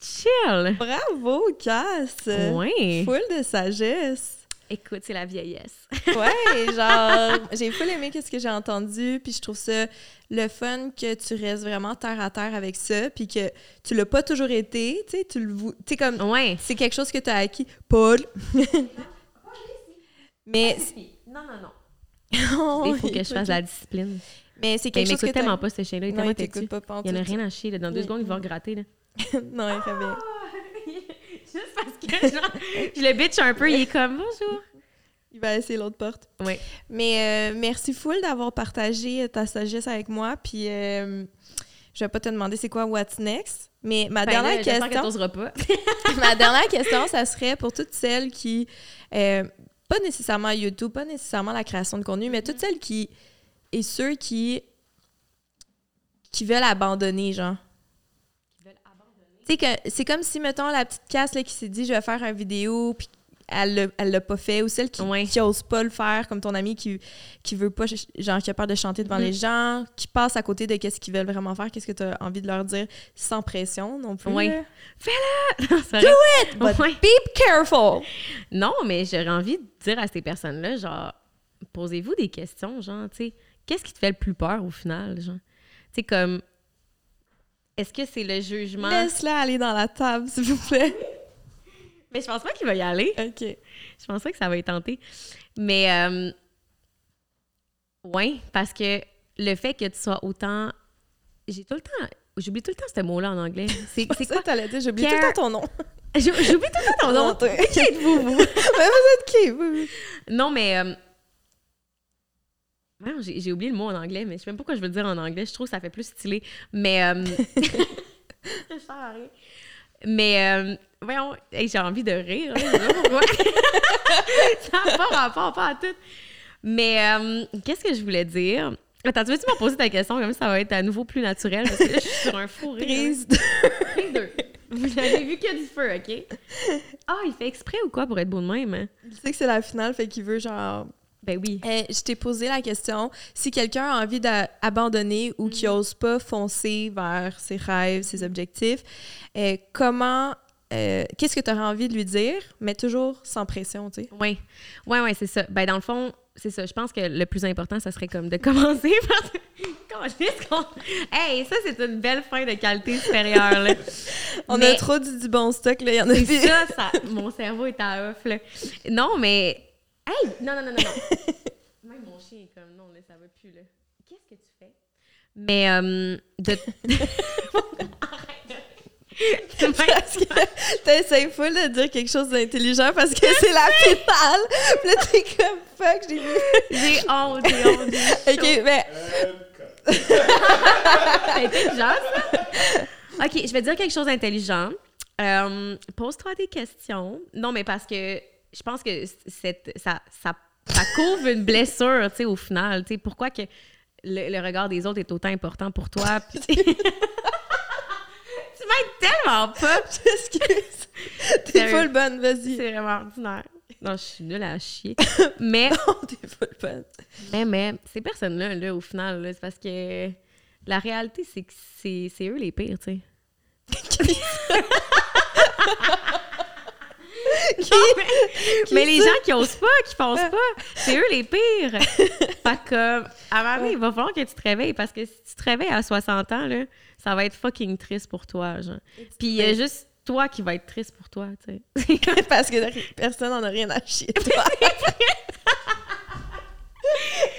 chill. Bravo, Cass! Ouais. Full de sagesse. Écoute, c'est la vieillesse. Ouais, genre, j'ai full aimé qu'est-ce que j'ai entendu, puis je trouve ça le fun que tu restes vraiment terre à terre avec ça, puis que tu l'as pas toujours été, tu sais, tu le tu sais comme Ouais. c'est quelque chose que tu as acquis, Paul. Mais Non, non, non. Oh, Il faut que je fasse la discipline. Mais c'est Il quelque chose que tellement pas, ce chien-là. Il Non, t'écoute pas. Il y en a rien à chier. là. Dans deux secondes, il va gratter. Là. non, il revient. Juste parce que genre, je le bitch un peu. Il est comme bonjour. Il va essayer l'autre porte. Oui. Mais euh, merci full d'avoir partagé euh, ta sagesse avec moi. Puis euh, je vais pas te demander c'est quoi What's Next. Mais ma Ben dernière là, j'espère que question, pas. ma dernière question, ça serait pour toutes celles qui, euh, pas nécessairement YouTube, pas nécessairement la création de contenu, mais toutes celles qui et ceux qui qui veulent abandonner, genre. C'est comme si, mettons, la petite casse là, qui s'est dit, je vais faire une vidéo, puis elle l'a- elle l'a pas fait, ou celle qui, Ouais. qui ose pas le faire, comme ton ami qui, qui veut pas, genre, qui a peur de chanter devant Mhm. les gens, qui passe à côté de qu'est-ce qu'ils veulent vraiment faire, qu'est-ce que tu as envie de leur dire, sans pression non plus. Ouais. reste- But Ouais. be careful! Non, mais j'aurais envie de dire à ces personnes-là, genre, posez-vous des questions, genre, tu sais, qu'est-ce qui te fait le plus peur au final, genre? Tu sais, comme, est-ce que c'est le jugement? Laisse-la aller dans la table, s'il vous plaît. Mais je pense pas qu'il va y aller. OK. Je pense pas que ça va être tenté. Mais, euh, ouais, parce que le fait que tu sois autant. J'ai tout le temps. J'oublie tout le temps ce mot-là en anglais. C'est ça, quoi? t'allais dire, j'oublie tout le temps ton nom. J'oublie tout le temps ton nom. Qui êtes-vous, vous? Mais vous êtes qui? Oui, oui. Non, mais. euh, J'ai oublié le mot en anglais, mais je sais même pas pourquoi je veux le dire en anglais. Je trouve que ça fait plus stylé. Mais. euh. Mais. euh, voyons, hey, j'ai envie de rire. pourquoi. ça n'a pas rapport, pas à tout. Mais euh, qu'est-ce que je voulais dire? Attends, tu veux-tu me poser ta question? Comme ça, ça va être à nouveau plus naturel. Parce que là, je suis sur un fou rire. Prise de- Prise deux. Vous n'avez vu que du feu, OK? Ah, il fait exprès ou quoi pour être beau de même? hein? Il sait que c'est la finale, fait qu'il veut genre. Ben oui. Eh, je t'ai posé la question si quelqu'un a envie d'abandonner ou qui ose pas foncer vers ses rêves, ses objectifs, eh, comment. Euh, Qu'est-ce que tu aurais envie de lui dire, mais toujours sans pression, tu sais? Oui, oui, oui, c'est ça. Ben, dans le fond, c'est ça. Je pense que le plus important, ça serait comme de commencer par. Calisse qu'on- Hey, ça, c'est une belle fin de qualité supérieure, là. On Mais- a trop du bon stock, là. Il y en a plus. ça, ça, mon cerveau est à off, là. Non, mais. Hey! Non, non, non, non, non. Même mon chien est comme, non, là, ça va plus, là. Qu'est-ce que tu fais? Mais, euh, de. Parce que t'essayes full de dire quelque chose d'intelligent parce que c'est la finale. Puis là, t'es comme fuck, j'ai vu. J'ai honte, j'ai honte. Ok, mais C'est intelligent, ça? OK, je vais dire quelque chose d'intelligent. Euh, Pose-toi des questions. Non, mais parce que je pense que cette, ça, ça, ça couvre une blessure, tu sais, au final. Tu sais, pourquoi que le, le regard des autres est autant important pour toi? puis- tellement pas! excuse. T'es full bonne, vas-y. C'est vraiment ordinaire. Non, je suis nulle à chier. Mais, Oh, t'es full bonne. mais, mais, ces personnes-là, là, au final, là, c'est parce que la réalité, c'est que c'est c'est eux les pires, tu sais. Mais les gens qui osent pas, qui foncent pas, c'est eux les pires. fait que, à un moment donné, il va falloir que tu te réveilles parce que si tu te réveilles à 60 ans, là, ça va être fucking triste pour toi, genre. Puis il y a juste toi qui va être triste pour toi, tu sais. Parce que personne n'en a rien à chier, toi.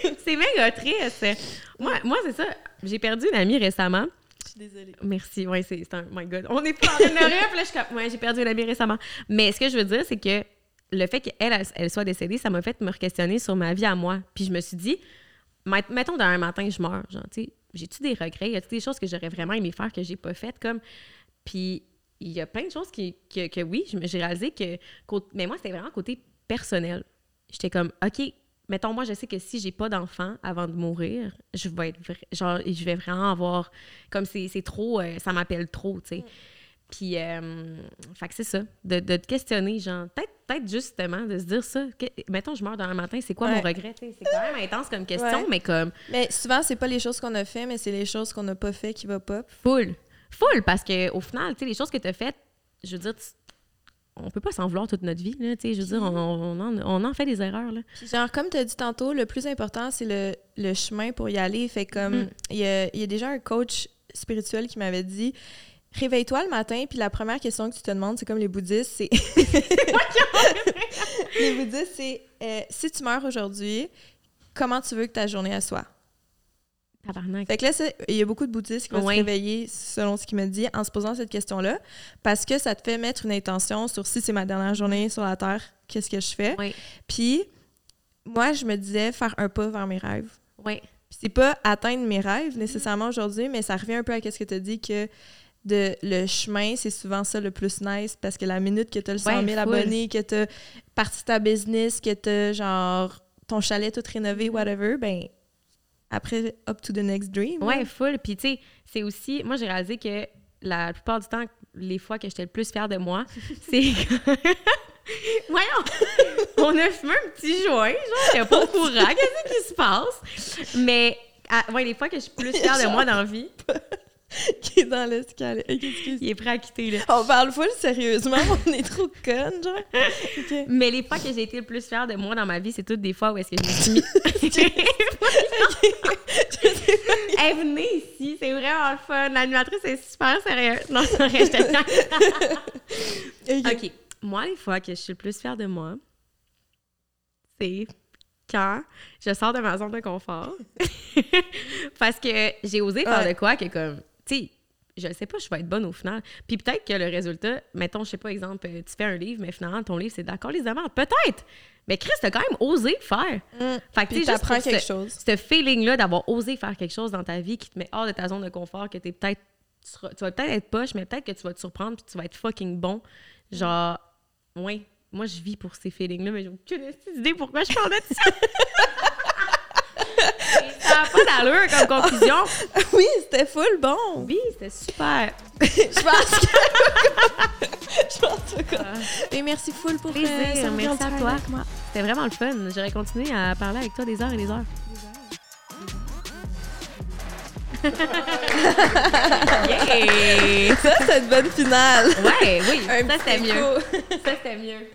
c'est méga triste. Moi, moi c'est ça. J'ai perdu une amie récemment. Désolée. Merci. Ouais, c'est un. My God. On est pas en puis là, je suis j'ai perdu une amie récemment. Mais ce que je veux dire, c'est que le fait qu'elle, elle, soit décédée, ça m'a fait me questionner sur ma vie à moi. Puis je me suis dit, met- mettons, d'un matin, je meurs. Genre, tu j'ai-tu des regrets? Y a-tu des choses que j'aurais vraiment aimé faire que j'ai pas faites? Comme? Puis il y a plein de choses qui, que, que oui, j'ai réalisé que. Mais moi, c'était vraiment côté personnel. J'étais comme, OK, mettons, moi, je sais que si j'ai pas d'enfant avant de mourir, je vais être. Genre, je vais vraiment avoir. Comme c'est trop. euh, ça m'appelle trop, tu sais. Puis, euh, fait que c'est ça, de, de te questionner, genre, peut-être peut justement de se dire ça. Que, mettons, je meurs demain matin, c'est quoi mon regret? C'est quand même intense comme question, Ouais. mais comme Mais souvent, c'est pas les choses qu'on a fait, mais c'est les choses qu'on n'a pas fait qui va pas. full. Full, parce que au final, tu sais, les choses que tu as faites, je veux dire, tu- on peut pas s'en vouloir toute notre vie, là. Je veux dire, on, on en, on en fait des erreurs, là. Puis genre, comme tu as dit tantôt, le plus important, c'est le, le chemin pour y aller. Fait comme, Mm. il y, a, il y a déjà un coach spirituel qui m'avait dit Réveille-toi le matin, puis la première question que tu te demandes, c'est comme les bouddhistes, c'est. les bouddhistes, c'est euh, si tu meurs aujourd'hui, comment tu veux que ta journée soit? Tabarnak. Fait que là, il y a beaucoup de bouddhistes qui vont Ouais. se réveiller, selon ce qu'il me dit, en se posant cette question-là, parce que ça te fait mettre une intention sur si c'est ma dernière journée sur la Terre, qu'est-ce que je fais? Puis, moi, je me disais faire un pas vers mes rêves. oui. Puis c'est pas atteindre mes rêves nécessairement aujourd'hui, mais ça revient un peu à ce que tu as dit que de, le chemin, c'est souvent ça le plus nice parce que la minute que tu as le 100 000 Ouais, full. abonnés, que tu as parti ta business, que tu as genre ton chalet tout rénové, whatever, ben après Up to the Next Dream. Ouais, full. Puis, tu sais, c'est aussi. Moi, j'ai réalisé que la plupart du temps, les fois que j'étais le plus fière de moi, c'est. Voyons! On a fumé un petit joint, genre, j'étais pas au courant. Qu'est-ce qui se passe? Mais, à- ouais, les fois que je suis plus fière de moi dans la vie, qui est dans l'escalier. Il est prêt à quitter, là. On parle full sérieusement, on est trop connes, genre. Mais les fois que j'ai été le plus fière de moi dans ma vie, c'est toutes des fois où est-ce que je me suis mis. hey, venez ici, c'est vraiment le fun. L'animatrice est super sérieuse. Non, c'est vrai, je te Ok. OK. Moi, les fois que je suis le plus fière de moi, c'est quand je sors de ma zone de confort. Parce que j'ai osé faire Ouais. de quoi que, comme, tu sais, je sais pas, je vais être bonne au final. Puis peut-être que le résultat, mettons, je sais pas, exemple, euh, tu fais un livre, mais finalement, ton livre, c'est d'accord les amants. Peut-être! Mais Chris, t'as quand même osé le faire. Mm. Fait que, tu pour quelque ce- chose. Ce feeling-là d'avoir osé faire quelque chose dans ta vie qui te met hors de ta zone de confort, que peut-être. Tu, tu vas peut-être être poche, mais peut-être que tu vas te surprendre puis tu vas être fucking bon. Genre, ouais. Moi, je vis pour ces feelings-là, mais j'ai aucune idée pourquoi je parlais de ça. Ça n'a pas d'allure comme conclusion. Oui, c'était full bon. Oui, c'était super. Je pense que. Je pense que. Mais merci full pour Plaisir, euh, merci à toi. C'était vraiment le fun. J'aurais continué à parler avec toi des heures et des heures. yeah! Ça, c'est une bonne finale. Ouais, oui, Un ça c'était mieux. Ça c'était mieux.